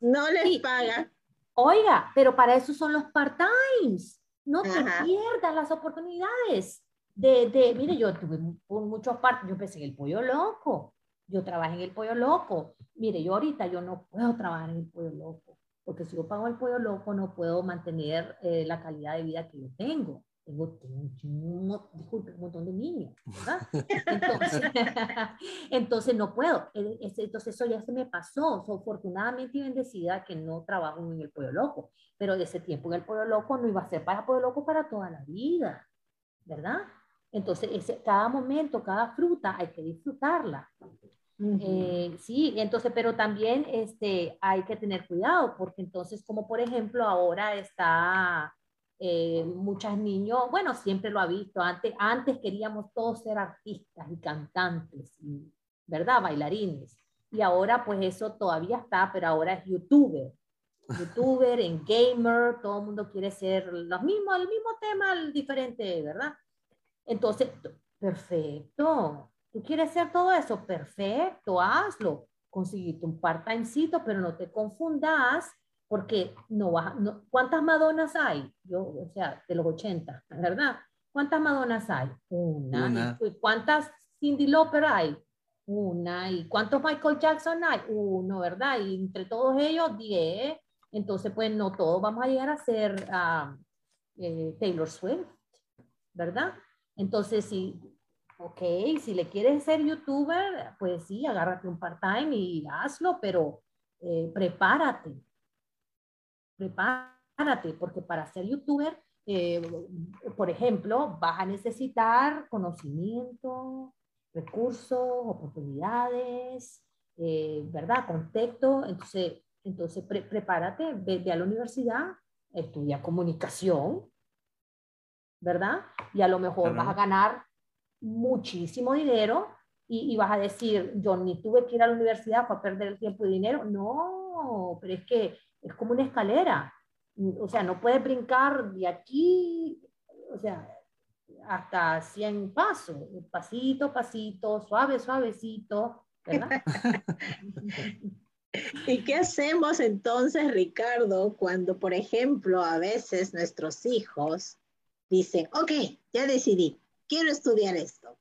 no les paga. Oiga, pero para eso son los part-times. No te pierdas las oportunidades. De, de, mire, yo tuve muchos partes, yo empecé en el pollo loco, yo trabajé en el pollo loco. Mire, yo ahorita yo no puedo trabajar en el pollo loco, porque si yo pago el pollo loco no puedo mantener eh, la calidad de vida que yo tengo tengo, un, disculpe, un montón de niños, ¿verdad? [laughs] Entonces, [laughs] entonces no puedo. E, entonces eso ya se me pasó. Soy afortunadamente y bendecida que no trabajo en el Pollo Loco, pero de ese tiempo en el Pollo Loco no iba a ser para Pollo Loco para toda la vida, ¿verdad? Entonces, ese, cada momento, cada fruta hay que disfrutarla. Eh, sí, entonces, pero también este, hay que tener cuidado, porque entonces, como por ejemplo ahora está eh, muchos niños, bueno, siempre lo ha visto, antes, antes queríamos todos ser artistas y cantantes, ¿verdad? Bailarines. Y ahora pues eso todavía está, pero ahora es youtuber. Youtuber, en gamer, todo el mundo quiere ser los mismos, el mismo tema, el diferente, ¿verdad? Entonces, perfecto. ¿Tú quieres ser todo eso? Perfecto, hazlo. Conseguiste un part-timecito, pero no te confundas porque no va, no, ¿cuántas Madonas hay? Yo, o sea, de los 80, ¿verdad? ¿Cuántas Madonas hay? Una. ¿Y cuántas Cindy Lauper hay? Una. ¿Y cuántos Michael Jackson hay? Uno, ¿verdad? Y entre todos ellos, 10. Entonces, pues no todos vamos a llegar a ser uh, eh, Taylor Swift, ¿verdad? Entonces, si, ok, si le quieres ser youtuber, pues sí, agárrate un part-time y hazlo, pero eh, prepárate, prepárate, porque para ser youtuber, eh, por ejemplo, vas a necesitar conocimiento, recursos, oportunidades, eh, ¿verdad? Contexto. Entonces, entonces prepárate, ve, a la universidad, estudia comunicación, ¿verdad? Y a lo mejor vas a ganar muchísimo dinero y, y, vas a decir, yo ni tuve que ir a la universidad para perder el tiempo y dinero. No, pero es que es como una escalera. O sea, no puedes brincar de aquí, o sea, hasta 100 pasos, pasito, pasito, suave, suavecito, ¿verdad? [laughs] ¿Y qué hacemos entonces, Ricardo, cuando, por ejemplo, a veces nuestros hijos dicen, ok, ya decidí, quiero estudiar esto?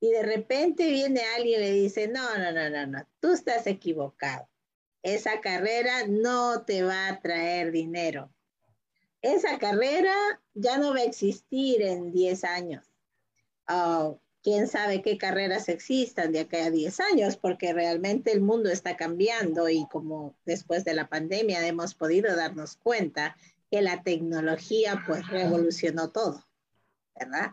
Y de repente viene alguien y le dice, no, no, no, no, no, tú estás equivocado esa carrera no te va a traer dinero. Esa carrera ya no va a existir en 10 años. Oh, quién sabe qué carreras existan de acá a 10 años, porque realmente el mundo está cambiando y como después de la pandemia hemos podido darnos cuenta que la tecnología pues revolucionó todo, ¿verdad?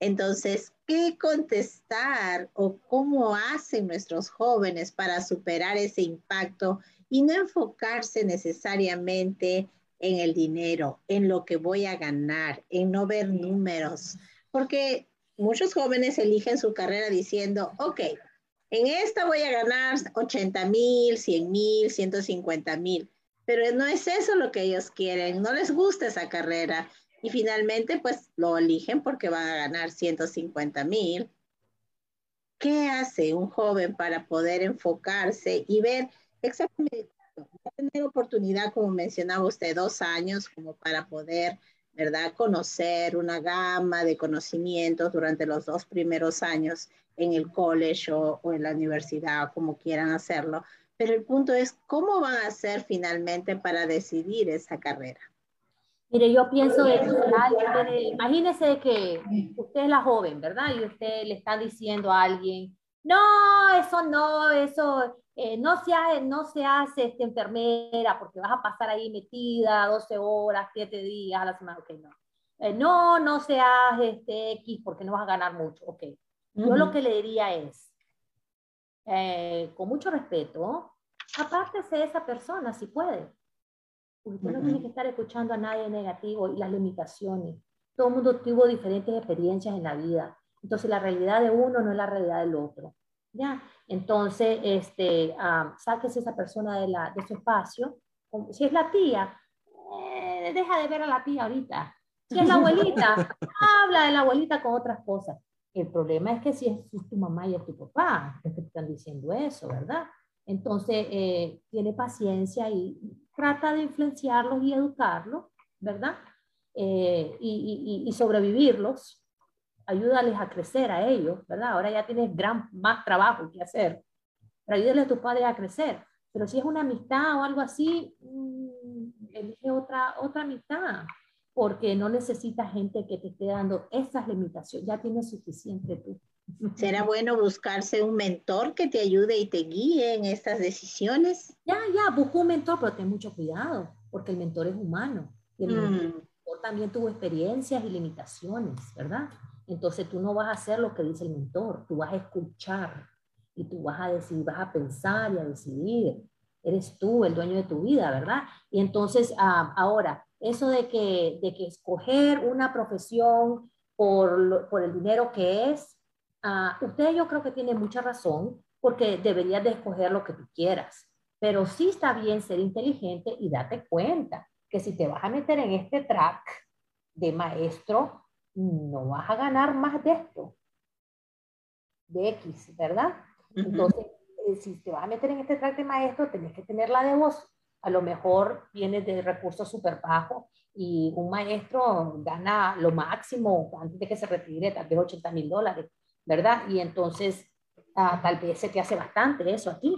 Entonces, ¿qué contestar o cómo hacen nuestros jóvenes para superar ese impacto y no enfocarse necesariamente en el dinero, en lo que voy a ganar, en no ver números? Porque muchos jóvenes eligen su carrera diciendo, ok, en esta voy a ganar 80 mil, 100 mil, 150 mil, pero no es eso lo que ellos quieren, no les gusta esa carrera y finalmente pues lo eligen porque van a ganar 150 mil. ¿Qué hace un joven para poder enfocarse y ver exactamente tener oportunidad, como mencionaba usted, dos años como para poder, ¿verdad?, conocer una gama de conocimientos durante los dos primeros años en el college o, o en la universidad, como quieran hacerlo. Pero el punto es, ¿cómo van a hacer finalmente para decidir esa carrera? Mire, yo pienso de que imagínese que usted es la joven, ¿verdad? Y usted le está diciendo a alguien, no, eso no, eso eh, no, se hace, no se hace este, enfermera porque vas a pasar ahí metida 12 horas, 7 días a la semana, ok, no. Eh, no, no seas este X porque no vas a ganar mucho, ok. Yo lo que le diría es, eh, con mucho respeto, apártese de esa persona si puede porque no tiene que estar escuchando a nadie negativo y las limitaciones. Todo el mundo tuvo diferentes experiencias en la vida. Entonces, la realidad de uno no es la realidad del otro. ¿ya? Entonces, este, um, sáquese esa persona de, la, de su espacio. Si es la tía, eh, deja de ver a la tía ahorita. Si es la abuelita, [laughs] habla de la abuelita con otras cosas. El problema es que si es tu mamá y es tu papá los que te están diciendo eso, ¿verdad? Entonces, eh, tiene paciencia y trata de influenciarlos y educarlos, ¿verdad? Eh, y, y, y, sobrevivirlos, ayúdales a crecer a ellos, ¿verdad? Ahora ya tienes gran, más trabajo que hacer, pero ayúdale a tus padres a crecer. Pero si es una amistad o algo así, mmm, elige otra, otra amistad, porque no necesitas gente que te esté dando esas limitaciones, ya tienes suficiente tú. ¿Será bueno buscarse un mentor que te ayude y te guíe en estas decisiones? Ya, ya, busca un mentor, pero ten mucho cuidado, porque el mentor es humano. Y el mm. mentor también tuvo experiencias y limitaciones, ¿verdad? Entonces tú no vas a hacer lo que dice el mentor, tú vas a escuchar y tú vas a decidir, vas a pensar y a decidir. Eres tú el dueño de tu vida, ¿verdad? Y entonces, ah, ahora, eso de que, de que escoger una profesión por, por el dinero que es, Uh, usted yo creo que tiene mucha razón porque deberías de escoger lo que tú quieras, pero sí está bien ser inteligente y date cuenta que si te vas a meter en este track de maestro, no vas a ganar más de esto, de X, ¿verdad? Entonces, eh, si te vas a meter en este track de maestro, tenés que tener la de vos. A lo mejor vienes de recursos súper bajos y un maestro gana lo máximo antes de que se retire, tal vez 80 mil dólares. ¿Verdad? Y entonces ah, tal vez se te hace bastante eso a ti.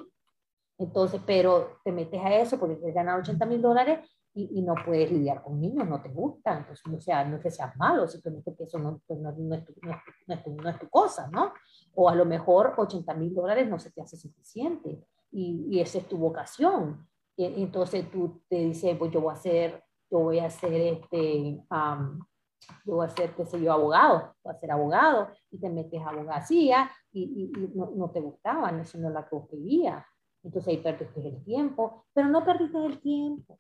Entonces, pero te metes a eso porque quieres ganar 80 mil dólares y, y, no puedes lidiar con niños, no te gusta. Entonces, no, sea, no es que seas malo, simplemente que eso no, pues, no, no, es tu, no, es tu, cosa, ¿no? O a lo mejor 80 mil dólares no se te hace suficiente y, y esa es tu vocación. Y, entonces tú te dices, pues yo voy a hacer, yo voy a hacer este, yo voy a ser, qué sé yo, abogado, voy a ser abogado, y te metes a abogacía y, y, no, no, te gustaba, eso no es la que vos querías. Entonces ahí perdiste el tiempo, pero no perdiste el tiempo,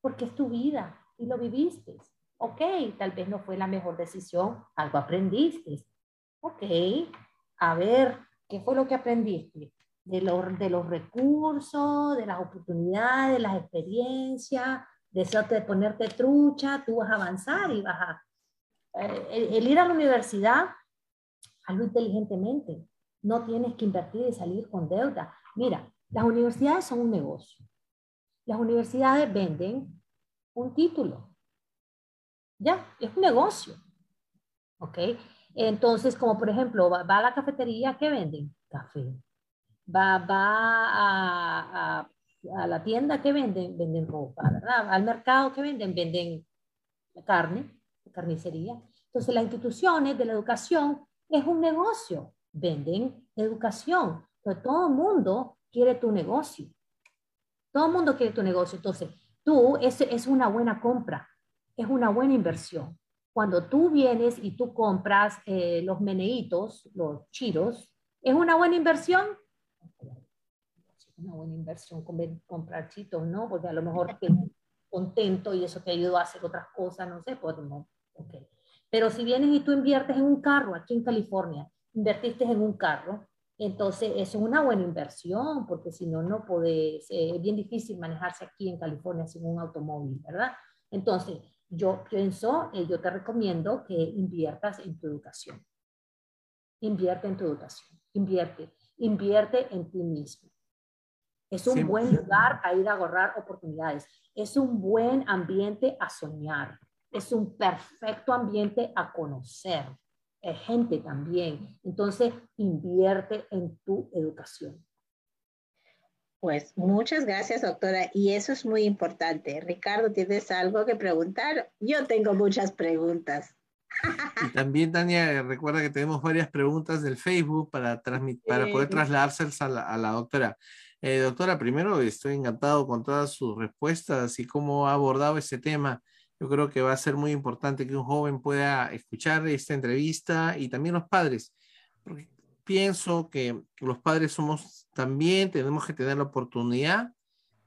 porque es tu vida y lo viviste. Ok, tal vez no fue la mejor decisión, algo aprendiste. Ok, a ver, ¿qué fue lo que aprendiste? De, los, de los recursos, de las oportunidades, de las experiencias, de ponerte trucha, tú vas a avanzar y vas a... Eh, el, ir a la universidad, hazlo inteligentemente. No tienes que invertir y salir con deuda. Mira, las universidades son un negocio. Las universidades venden un título. Ya, es un negocio. ¿Ok? Entonces, como por ejemplo, va, a la cafetería, ¿qué venden? Café. Va, va a a la tienda que venden, venden ropa, ¿verdad? Al mercado que venden, venden carne, carnicería. Entonces, las instituciones de la educación es un negocio, venden educación. Entonces, todo el mundo quiere tu negocio. Todo el mundo quiere tu negocio. Entonces, tú, es, es una buena compra, es una buena inversión. Cuando tú vienes y tú compras eh, los meneitos, los chiros, ¿es una buena inversión? Una buena inversión comprar chitos, ¿no? Porque a lo mejor te contento y eso te ayudó a hacer otras cosas, no sé, pues no. Okay. Pero si vienes y tú inviertes en un carro aquí en California, invertiste en un carro, entonces eso es una buena inversión, porque si no, no puedes, es bien difícil manejarse aquí en California sin un automóvil, ¿verdad? Entonces, yo pienso, eh, yo te recomiendo que inviertas en tu educación. Invierte en tu educación, invierte, invierte en ti mismo. Es un buen lugar a ir a agarrar oportunidades. Es un buen ambiente a soñar. Es un perfecto ambiente a conocer. Es gente también. Entonces, invierte en tu educación. Pues muchas gracias, doctora. Y eso es muy importante. Ricardo, ¿tienes algo que preguntar? Yo tengo muchas preguntas. Y también, Tania, recuerda que tenemos varias preguntas del Facebook para, para poder trasladárselas a la, a la doctora. Eh, doctora, primero estoy encantado con todas sus respuestas y cómo ha abordado este tema. Yo creo que va a ser muy importante que un joven pueda escuchar esta entrevista y también los padres, pienso que los padres somos también, tenemos que tener la oportunidad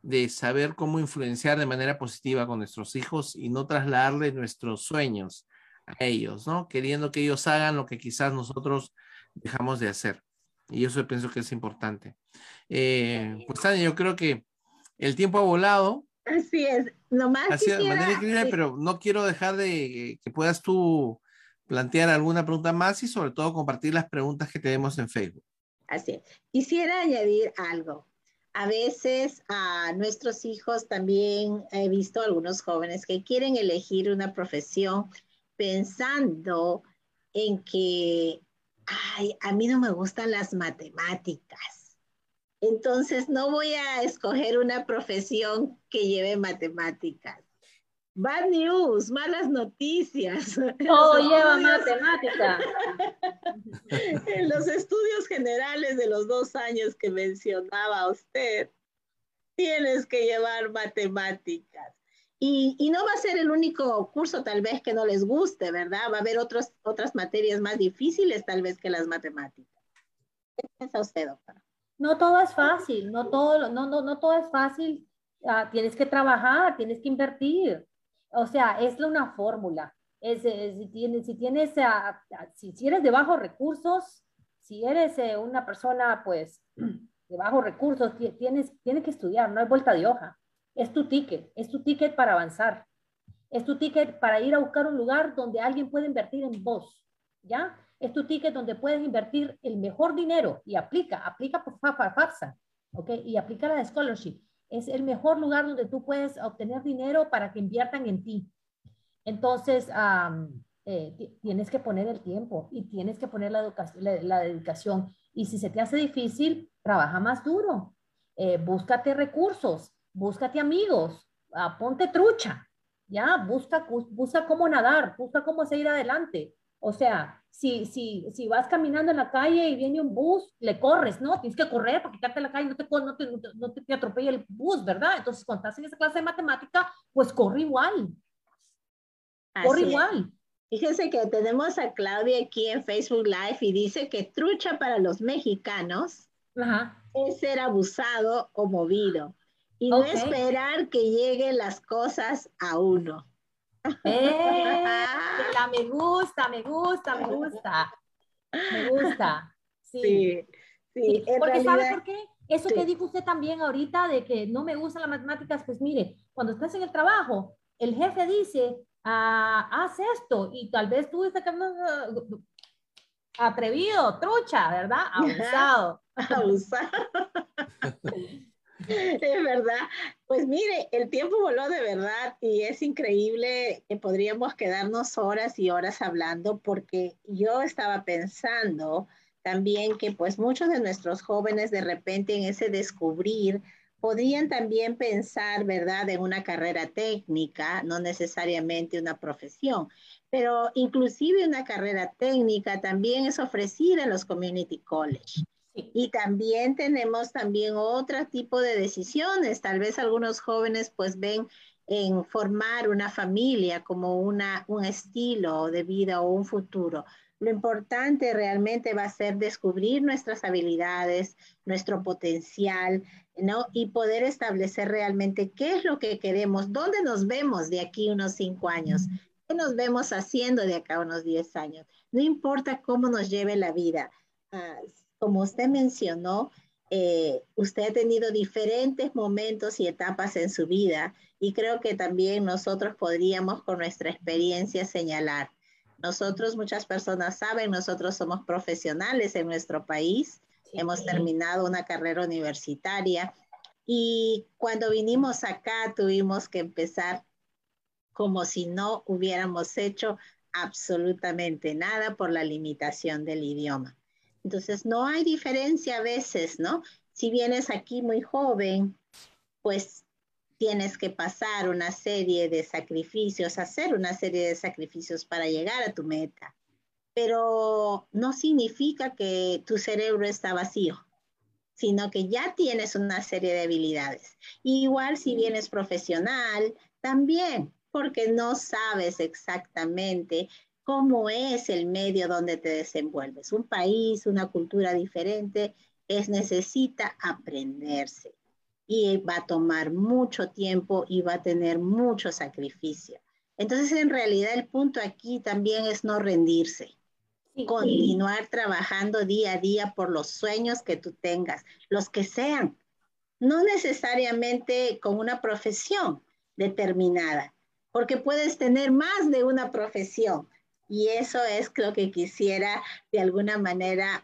de saber cómo influenciar de manera positiva con nuestros hijos y no trasladarle nuestros sueños a ellos, ¿no? Queriendo que ellos hagan lo que quizás nosotros dejamos de hacer. Y eso pienso que es importante. Eh, pues Tania, yo creo que el tiempo ha volado. Así es, nomás ha sido de manera increíble, pero no quiero dejar de que puedas tú plantear alguna pregunta más y sobre todo compartir las preguntas que tenemos en Facebook. Así es. Quisiera añadir algo. A veces a nuestros hijos también he visto algunos jóvenes que quieren elegir una profesión pensando en que, ay, a mí no me gustan las matemáticas. Entonces no voy a escoger una profesión que lleve matemáticas. Bad news, malas noticias. [laughs] Todo lleva matemática. [laughs] en los estudios generales de los dos años que mencionaba usted, tienes que llevar matemáticas. Y, no va a ser el único curso tal vez que no les guste, ¿verdad? Va a haber otros, otras materias más difíciles tal vez que las matemáticas. ¿Qué piensa usted, doctora? No todo es fácil, no todo, no, no, no todo es fácil. Uh, tienes que trabajar, tienes que invertir. O sea, es una fórmula. Es, si tienes, si, tienes si, si, eres de bajos recursos, si eres eh, una persona pues [clears throat] de bajos recursos, tienes, tienes que estudiar, no hay vuelta de hoja. Es tu ticket, es tu ticket para avanzar. Es tu ticket para ir a buscar un lugar donde alguien puede invertir en vos, ¿ya? Es tu ticket donde puedes invertir el mejor dinero y aplica, aplica por FAFSA, ¿ok? Y aplica la scholarship es el mejor lugar donde tú puedes obtener dinero para que inviertan en ti. Entonces, eh, tienes que poner el tiempo y tienes que poner la, educación, la, dedicación. Y si se te hace difícil, trabaja más duro. Eh, búscate recursos, búscate amigos, ponte trucha, ¿ya? Busca, busca cómo nadar, busca cómo seguir adelante. O sea, si, si, si vas caminando en la calle y viene un bus, le corres, ¿no? Tienes que correr para quitarte la calle, no te, no te, no te, atropella el bus, ¿verdad? Entonces, cuando estás en esa clase de matemática, pues corre igual. corre igual. Fíjense que tenemos a Claudia aquí en Facebook Live y dice que trucha para los mexicanos es ser abusado o movido y no esperar que lleguen las cosas a uno. [laughs] Eh, [laughs] la me gusta, me gusta, me gusta. Me gusta. Sí. sí, Porque ¿sabe por qué? Eso que dijo usted también ahorita de que no me gustan las matemáticas, pues mire, cuando estás en el trabajo, el jefe dice, ah, haz esto, y tal vez tú estás atrevido, trucha, ¿verdad? [laughs] Abusado. Abusado. [laughs] Es verdad. Pues mire, el tiempo voló de verdad y es increíble que podríamos quedarnos horas y horas hablando porque yo estaba pensando también que pues muchos de nuestros jóvenes de repente en ese descubrir podrían también pensar, ¿verdad?, en una carrera técnica, no necesariamente una profesión, pero inclusive una carrera técnica también es ofrecida en los community college. Y también tenemos también otro tipo de decisiones. Tal vez algunos jóvenes pues ven en formar una familia como una, un estilo de vida o un futuro. Lo importante realmente va a ser descubrir nuestras habilidades, nuestro potencial, ¿no? Y poder establecer realmente qué es lo que queremos, dónde nos vemos de aquí unos cinco años, qué nos vemos haciendo de acá unos diez años. No importa cómo nos lleve la vida. Ah, como usted mencionó, eh, usted ha tenido diferentes momentos y etapas en su vida y creo que también nosotros podríamos con nuestra experiencia señalar. Nosotros, muchas personas saben, nosotros somos profesionales en nuestro país, hemos terminado una carrera universitaria y cuando vinimos acá tuvimos que empezar como si no hubiéramos hecho absolutamente nada por la limitación del idioma. Entonces, no hay diferencia a veces, ¿no? Si vienes aquí muy joven, pues tienes que pasar una serie de sacrificios, hacer una serie de sacrificios para llegar a tu meta. Pero no significa que tu cerebro está vacío, sino que ya tienes una serie de habilidades. igual si vienes profesional, también, porque no sabes exactamente cómo es el medio donde te desenvuelves. Un país, una cultura diferente, es necesita aprenderse y va a tomar mucho tiempo y va a tener mucho sacrificio. Entonces, en realidad, el punto aquí también es no rendirse. Continuar trabajando día a día por los sueños que tú tengas, los que sean, no necesariamente con una profesión determinada, porque puedes tener más de una profesión Y eso es lo que quisiera de alguna manera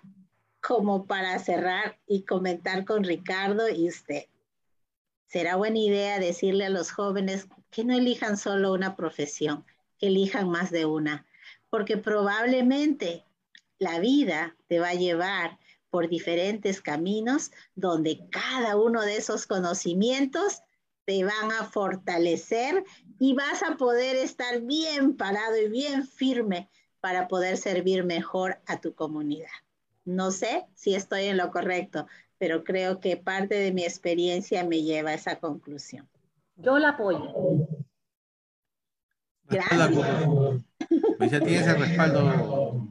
como para cerrar y comentar con Ricardo y usted. Será buena idea decirle a los jóvenes que no elijan solo una profesión, que elijan más de una, porque probablemente la vida te va a llevar por diferentes caminos donde cada uno de esos conocimientos te van a fortalecer y vas a poder estar bien parado y bien firme para poder servir mejor a tu comunidad. No sé si estoy en lo correcto, pero creo que parte de mi experiencia me lleva a esa conclusión. Yo la apoyo. Gracias. Pues ya tienes el respaldo.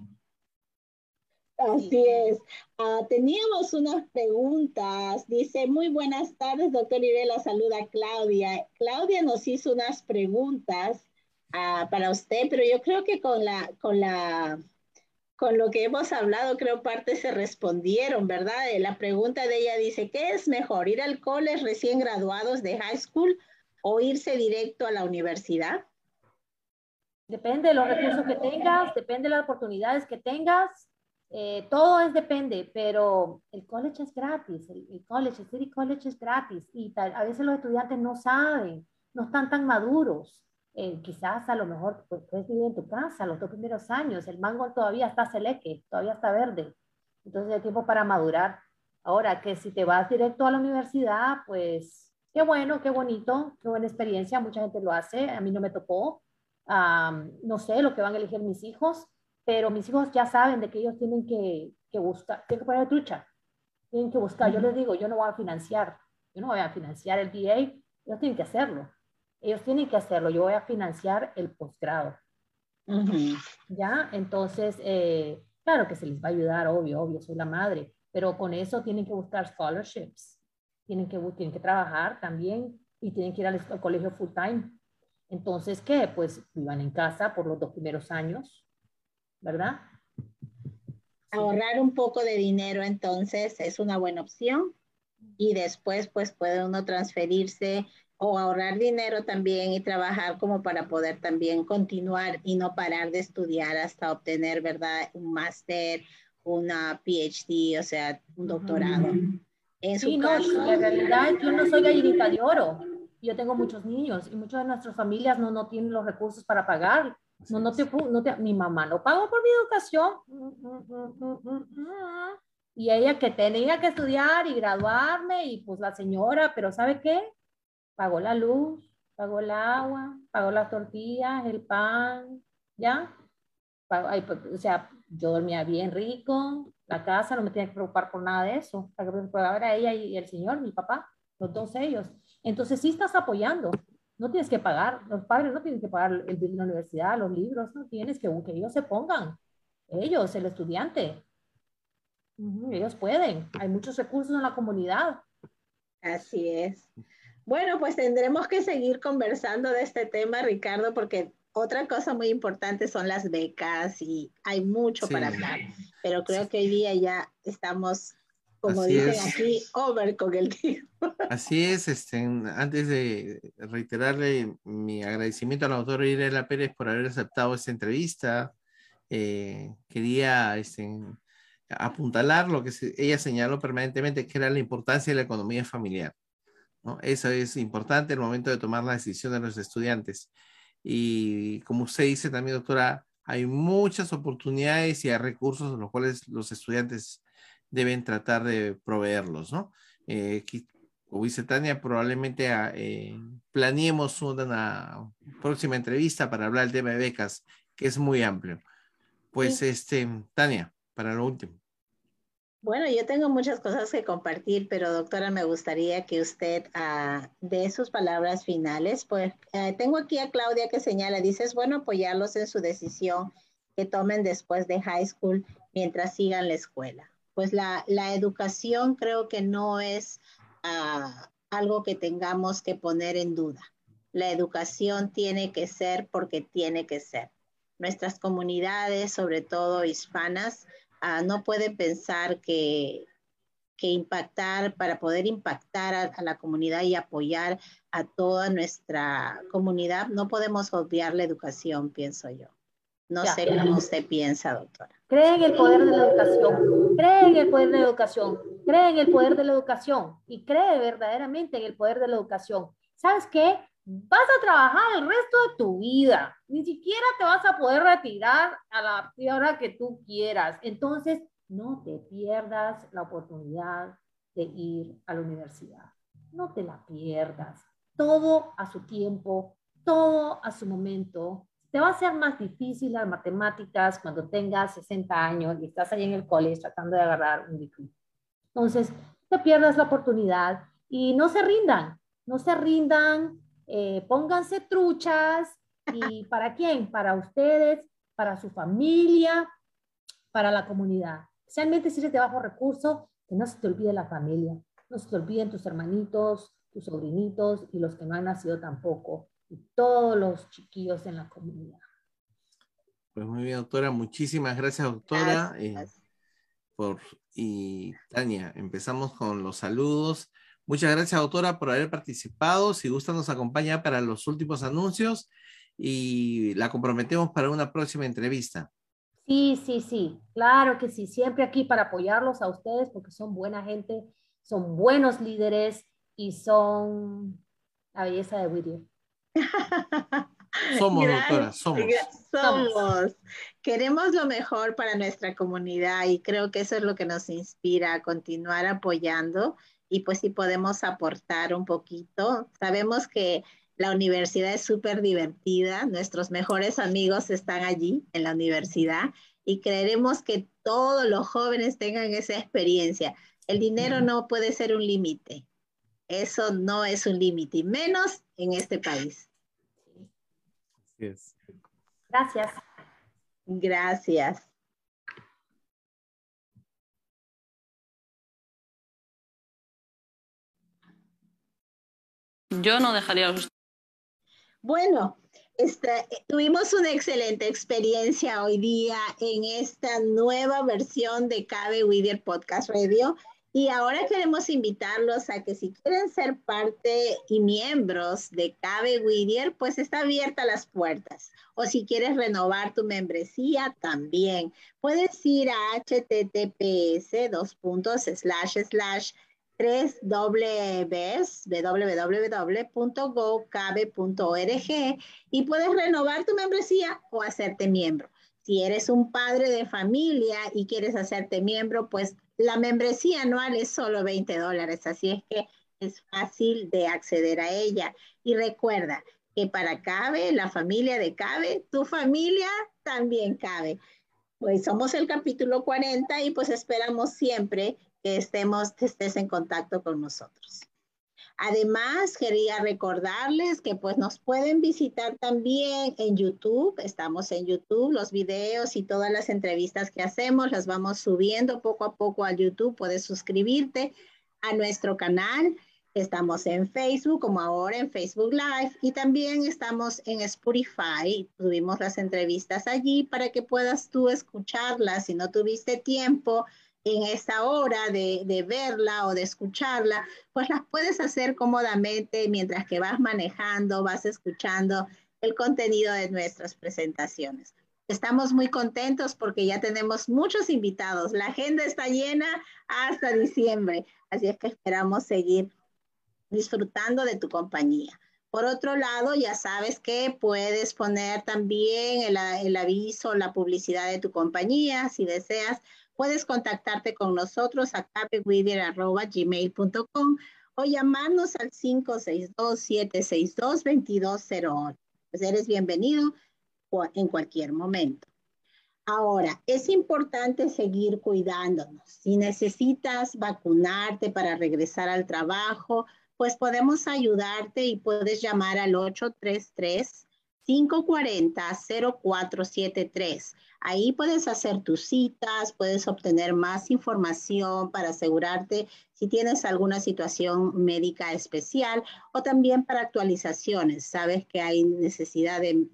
Así es. Ah, teníamos unas preguntas. Dice, muy buenas tardes, doctor Irela. Saluda Claudia. Claudia nos hizo unas preguntas ah, para usted, pero yo creo que con la, con la con lo que hemos hablado, creo parte se respondieron, ¿verdad? Eh, la pregunta de ella dice, ¿qué es mejor, ir al college recién graduados de high school o irse directo a la universidad? Depende de los recursos que tengas, depende de las oportunidades que tengas, eh, todo es depende, pero el college es gratis, el, college, el City College es gratis y a veces los estudiantes no saben, no están tan maduros. Eh, quizás a lo mejor pues, puedes vivir en tu casa los dos primeros años, el mango todavía está seleque, todavía está verde, entonces hay tiempo para madurar. Ahora que si te vas directo a la universidad, pues qué bueno, qué bonito, qué buena experiencia, mucha gente lo hace, a mí no me tocó, no sé lo que van a elegir mis hijos, pero mis hijos ya saben de que ellos tienen que, que buscar, tienen que poner trucha, tienen que buscar, yo les digo, yo no voy a financiar, yo no voy a financiar el BA, ellos tienen que hacerlo ellos tienen que hacerlo. Yo voy a financiar el posgrado. ¿Ya? Entonces, eh, claro que se les va a ayudar, obvio, obvio, soy la madre, pero con eso tienen que buscar scholarships, tienen que, tienen que trabajar también y tienen que ir al, colegio full time. Entonces, ¿qué? Pues vivan en casa por los dos primeros años, ¿verdad? Ahorrar un poco de dinero entonces es una buena opción y después pues puede uno transferirse o ahorrar dinero también y trabajar como para poder también continuar y no parar de estudiar hasta obtener, ¿verdad? Un máster, una PhD, o sea, un doctorado. En sí, no, en realidad yo no soy gallinita de oro. Yo tengo muchos niños y muchas de nuestras familias no, no tienen los recursos para pagar. No, no te, no te, mi mamá no pagó por mi educación. Y ella que tenía que estudiar y graduarme y pues la señora, pero ¿sabe qué? pagó la luz, pagó el agua, pagó las tortillas, el pan, ¿ya? Pues, o sea, yo dormía bien rico, la casa, no me tenía que preocupar por nada de eso. La que preocupaba era ella y el señor, mi papá, los dos ellos. Entonces sí estás apoyando, no tienes que pagar, los padres no tienen que pagar el bill de la universidad, los libros, no tienes que, que ellos se pongan, ellos, el estudiante. Ellos pueden, hay muchos recursos en la comunidad. Así es. Bueno, pues tendremos que seguir conversando de este tema, Ricardo, porque otra cosa muy importante son las becas y hay mucho para hablar, pero creo que hoy día ya estamos, como dicen aquí, over con el tiempo. Así es, este, antes de reiterarle mi agradecimiento a la doctora Irela Pérez por haber aceptado esta entrevista, eh, quería este, apuntalar lo que ella señaló permanentemente, que era la importancia de la economía familiar. Eso es importante en el momento de tomar la decisión de los estudiantes. Y como usted dice también, doctora, hay muchas oportunidades y hay recursos los cuales los estudiantes deben tratar de proveerlos, ¿no? Eh, como dice Tania, probablemente ah, eh, planeemos una próxima entrevista para hablar del tema de becas, que es muy amplio. Pues, este, Tania, para lo último. Bueno, yo tengo muchas cosas que compartir, pero doctora, me gustaría que usted uh, dé sus palabras finales. Pues eh, tengo aquí a Claudia que señala, dice, es bueno apoyarlos en su decisión que tomen después de high school mientras sigan la escuela. Pues la, la educación creo que no es uh, algo que tengamos que poner en duda. La educación tiene que ser porque tiene que ser. Nuestras comunidades, sobre todo hispanas, Ah, no puede pensar que, que, impactar, para poder impactar a, la comunidad y apoyar a toda nuestra comunidad, no podemos obviar la educación, pienso yo. No sé cómo usted piensa, doctora. Cree en el poder de la educación, cree en el poder de la educación, cree en el poder de la educación y cree verdaderamente en el poder de la educación. ¿Sabes qué? Vas a trabajar el resto de tu vida. Ni siquiera te vas a poder retirar a la hora que tú quieras. Entonces, no te pierdas la oportunidad de ir a la universidad. No te la pierdas. Todo a su tiempo, todo a su momento. Te va a ser más difícil las matemáticas cuando tengas 60 años y estás ahí en el colegio tratando de agarrar un diploma. Entonces, te pierdas la oportunidad y no se rindan, no se rindan, eh, pónganse truchas. ¿Y [laughs] para quién? Para ustedes, para su familia, para la comunidad. Especialmente si eres de bajo recurso, que no se te olvide la familia, no se te olviden tus hermanitos, tus sobrinitos y los que no han nacido tampoco, y todos los chiquillos en la comunidad. Pues muy bien, doctora. Muchísimas gracias, doctora. Eh, por, y Tania, empezamos con los saludos. Muchas gracias, doctora, por haber participado. Si gusta, nos acompaña para los últimos anuncios y la comprometemos para una próxima entrevista. Sí, sí, sí, claro que sí. Siempre aquí para apoyarlos a ustedes porque son buena gente, son buenos líderes y son la belleza de Whittier. [laughs] Somos, doctora, somos. Somos. Queremos lo mejor para nuestra comunidad y creo que eso es lo que nos inspira a continuar apoyando y pues si podemos aportar un poquito. Sabemos que la universidad es súper divertida, nuestros mejores amigos están allí en la universidad y creeremos que todos los jóvenes tengan esa experiencia. El dinero no puede ser un límite. Eso no es un límite, menos en este país. Gracias. Gracias. Yo no dejaría los... Bueno, esta, tuvimos una excelente experiencia hoy día en esta nueva versión de Cabe Whittier Podcast Radio. Y ahora queremos invitarlos a que si quieren ser parte y miembros de Cabe Whittier, pues está abierta las puertas. O si quieres renovar tu membresía, también. Puedes ir a https dos puntos y puedes renovar tu membresía o hacerte miembro. Si eres un padre de familia y quieres hacerte miembro, pues la membresía anual es solo 20 dólares, así es que es fácil de acceder a ella. Y recuerda que para Cabe, la familia de Cabe, tu familia también cabe. Pues somos el capítulo 40 y pues esperamos siempre que estemos, estés en contacto con nosotros. Además, quería recordarles que pues nos pueden visitar también en YouTube. Estamos en YouTube, los videos y todas las entrevistas que hacemos las vamos subiendo poco a poco a YouTube. Puedes suscribirte a nuestro canal. Estamos en Facebook, como ahora en Facebook Live, y también estamos en Spotify. Tuvimos las entrevistas allí para que puedas tú escucharlas si no tuviste tiempo en esta hora de, de, verla o de escucharla, pues las puedes hacer cómodamente mientras que vas manejando, vas escuchando el contenido de nuestras presentaciones. Estamos muy contentos porque ya tenemos muchos invitados. La agenda está llena hasta diciembre, así es que esperamos seguir disfrutando de tu compañía. Por otro lado, ya sabes que puedes poner también el, el aviso, la publicidad de tu compañía, si deseas Puedes contactarte con nosotros a capewither.gmail.com o llamarnos al 562-762-2208. Pues eres bienvenido en cualquier momento. Ahora, es importante seguir cuidándonos. Si necesitas vacunarte para regresar al trabajo, pues podemos ayudarte y puedes llamar al 833 540-0473. Ahí puedes hacer tus citas, puedes obtener más información para asegurarte si tienes alguna situación médica especial o también para actualizaciones. Sabes que hay necesidad de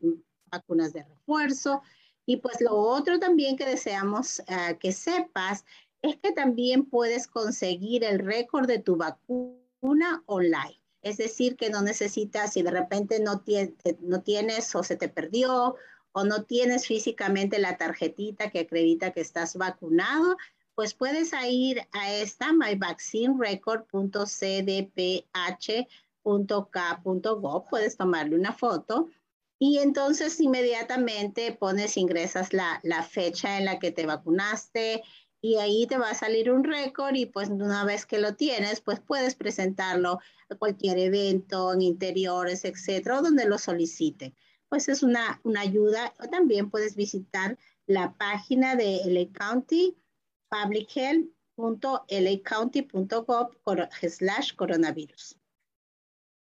vacunas de refuerzo. Y pues lo otro también que deseamos uh, que sepas es que también puedes conseguir el récord de tu vacuna online. Es decir, que no necesitas, si de repente no, tienes o se te perdió o no tienes físicamente la tarjetita que acredita que estás vacunado, pues puedes ir a esta myvaccinerecord.cdph.k.gov, puedes tomarle una foto y entonces inmediatamente pones, ingresas la, la fecha en la que te vacunaste, y ahí te va a salir un récord y pues una vez que lo tienes, pues puedes presentarlo a cualquier evento, en interiores, etcétera, donde lo soliciten. Pues es una, una ayuda. O también puedes visitar la página de LA County, publichealth.lacounty.gov slash coronavirus.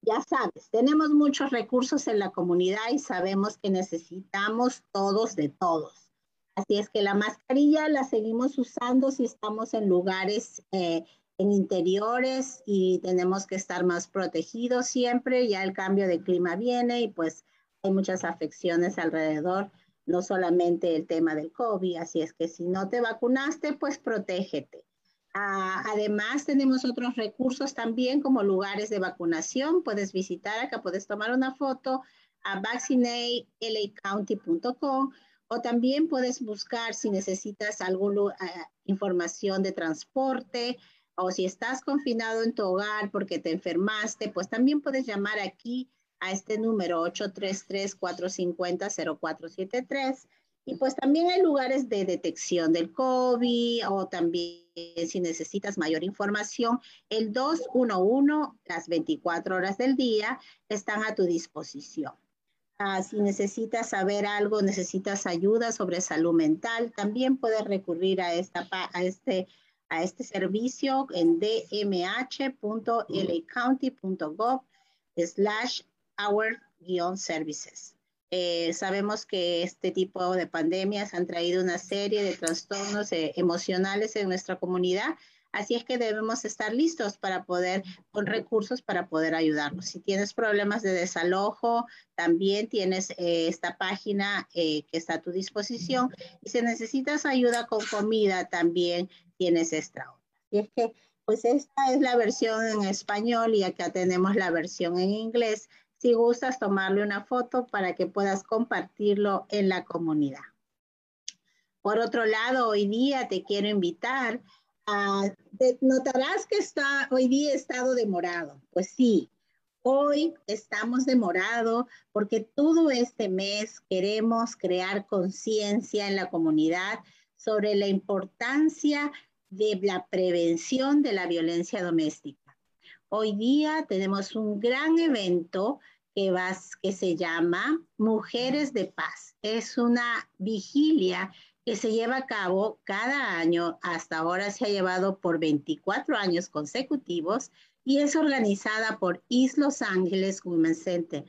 Ya sabes, tenemos muchos recursos en la comunidad y sabemos que necesitamos todos de todos. Así es que la mascarilla la seguimos usando si estamos en lugares, eh, en interiores y tenemos que estar más protegidos siempre. Ya el cambio de clima viene y pues hay muchas afecciones alrededor, no solamente el tema del COVID. Así es que si no te vacunaste, pues protégete. Ah, además, tenemos otros recursos también como lugares de vacunación. Puedes visitar acá, puedes tomar una foto a vaccinatelacounty.com o también puedes buscar si necesitas alguna información de transporte o si estás confinado en tu hogar porque te enfermaste, pues también puedes llamar aquí a este número 833-450-0473. Y pues también hay lugares de detección del COVID o también si necesitas mayor información, el 211, las 24 horas del día, están a tu disposición. Ah, si necesitas saber algo, necesitas ayuda sobre salud mental, también puedes recurrir a, esta, a, este, a este servicio en dmh.lacounty.gov slash our-services. Eh, sabemos que este tipo de pandemias han traído una serie de trastornos eh, emocionales en nuestra comunidad Así es que debemos estar listos para poder, con recursos para poder ayudarnos. Si tienes problemas de desalojo, también tienes eh, esta página eh, que está a tu disposición. Y si necesitas ayuda con comida, también tienes esta otra. Y es que, pues esta es la versión en español y acá tenemos la versión en inglés. Si gustas tomarle una foto para que puedas compartirlo en la comunidad. Por otro lado, hoy día te quiero invitar Ah, notarás que está hoy día estado demorado. Pues sí, hoy estamos demorado porque todo este mes queremos crear conciencia en la comunidad sobre la importancia de la prevención de la violencia doméstica. Hoy día tenemos un gran evento que, que se llama Mujeres de Paz. Es una vigilia que se lleva a cabo cada año, hasta ahora se ha llevado por 24 años consecutivos y es organizada por East Los Angeles Women's Center.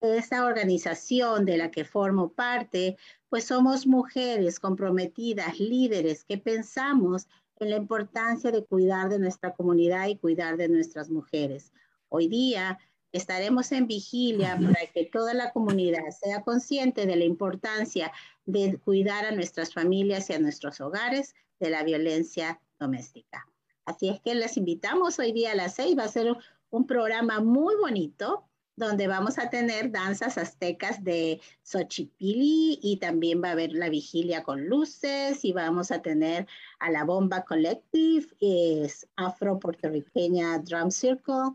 Esta organización de la que formo parte, pues somos mujeres comprometidas, líderes, que pensamos en la importancia de cuidar de nuestra comunidad y cuidar de nuestras mujeres. Hoy día estaremos en vigilia para que toda la comunidad sea consciente de la importancia de cuidar a nuestras familias y a nuestros hogares de la violencia doméstica. Así es que les invitamos hoy día a las seis. Va a ser un programa muy bonito donde vamos a tener danzas aztecas de Xochipili y también va a haber la vigilia con luces y vamos a tener a la Bomba Collective, es afro-puertorriqueña Drum Circle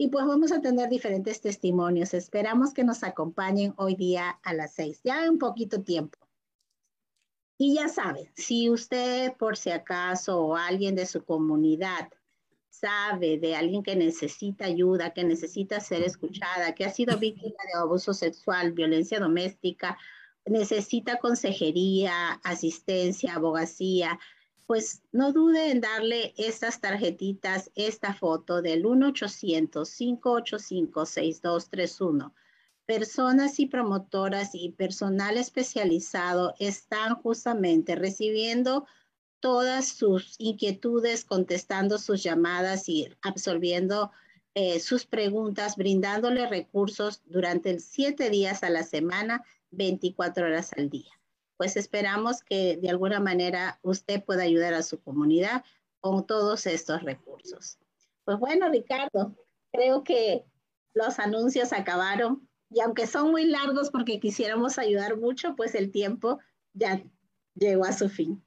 y pues vamos a tener diferentes testimonios. Esperamos que nos acompañen hoy día a las seis, ya un poquito tiempo. Y ya saben, si usted por si acaso o alguien de su comunidad sabe de alguien que necesita ayuda, que necesita ser escuchada, que ha sido víctima de abuso sexual, violencia doméstica, necesita consejería, asistencia, abogacía, pues no dude en darle estas tarjetitas, esta foto del 1-800-585-6231 personas y promotoras y personal especializado están justamente recibiendo todas sus inquietudes, contestando sus llamadas y absolviendo eh, sus preguntas, brindándole recursos durante siete días a la semana, 24 horas al día. Pues esperamos que de alguna manera usted pueda ayudar a su comunidad con todos estos recursos. Pues bueno, Ricardo, creo que los anuncios acabaron Y aunque son muy largos porque quisiéramos ayudar mucho, pues el tiempo ya llegó a su fin.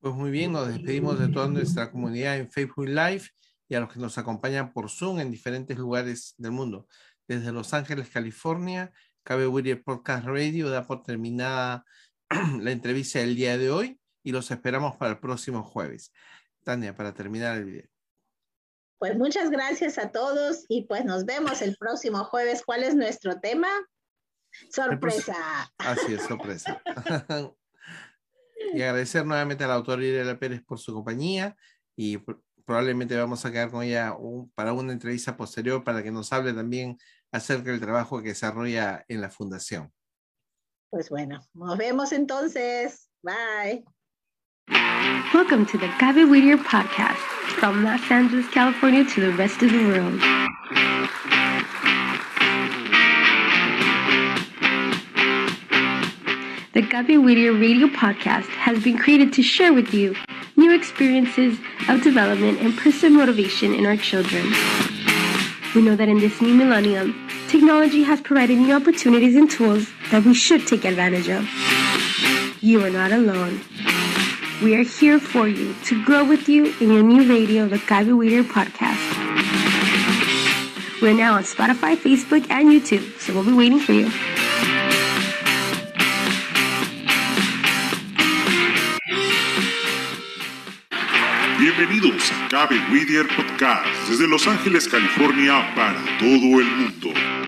Pues muy bien, nos despedimos de toda nuestra comunidad en Facebook Live y a los que nos acompañan por Zoom en diferentes lugares del mundo. Desde Los Ángeles, California, Cabe Podcast Radio da por terminada [clears throat] la entrevista del día de hoy y los esperamos para el próximo jueves. Tania, para terminar el video. Pues muchas gracias a todos y pues nos vemos el próximo jueves. ¿Cuál es nuestro tema? Sorpresa. Así es, sorpresa. [laughs] y agradecer nuevamente a la autora Irela Pérez por su compañía y probablemente vamos a quedar con ella para una entrevista posterior para que nos hable también acerca del trabajo que desarrolla en la fundación. Pues bueno, nos vemos entonces. Bye. Welcome to the Gaby Whittier podcast from Los Angeles, California to the rest of the world. The Gaby Whittier radio podcast has been created to share with you new experiences of development and personal motivation in our children. We know that in this new millennium, technology has provided new opportunities and tools that we should take advantage of. You are not alone. We are here for you to grow with you in your new radio, the Gaby Weeder podcast. We're now on Spotify, Facebook, and YouTube, so we'll be waiting for you. Bienvenidos a Cabe Whittier Podcast desde Los Ángeles, California para todo el mundo.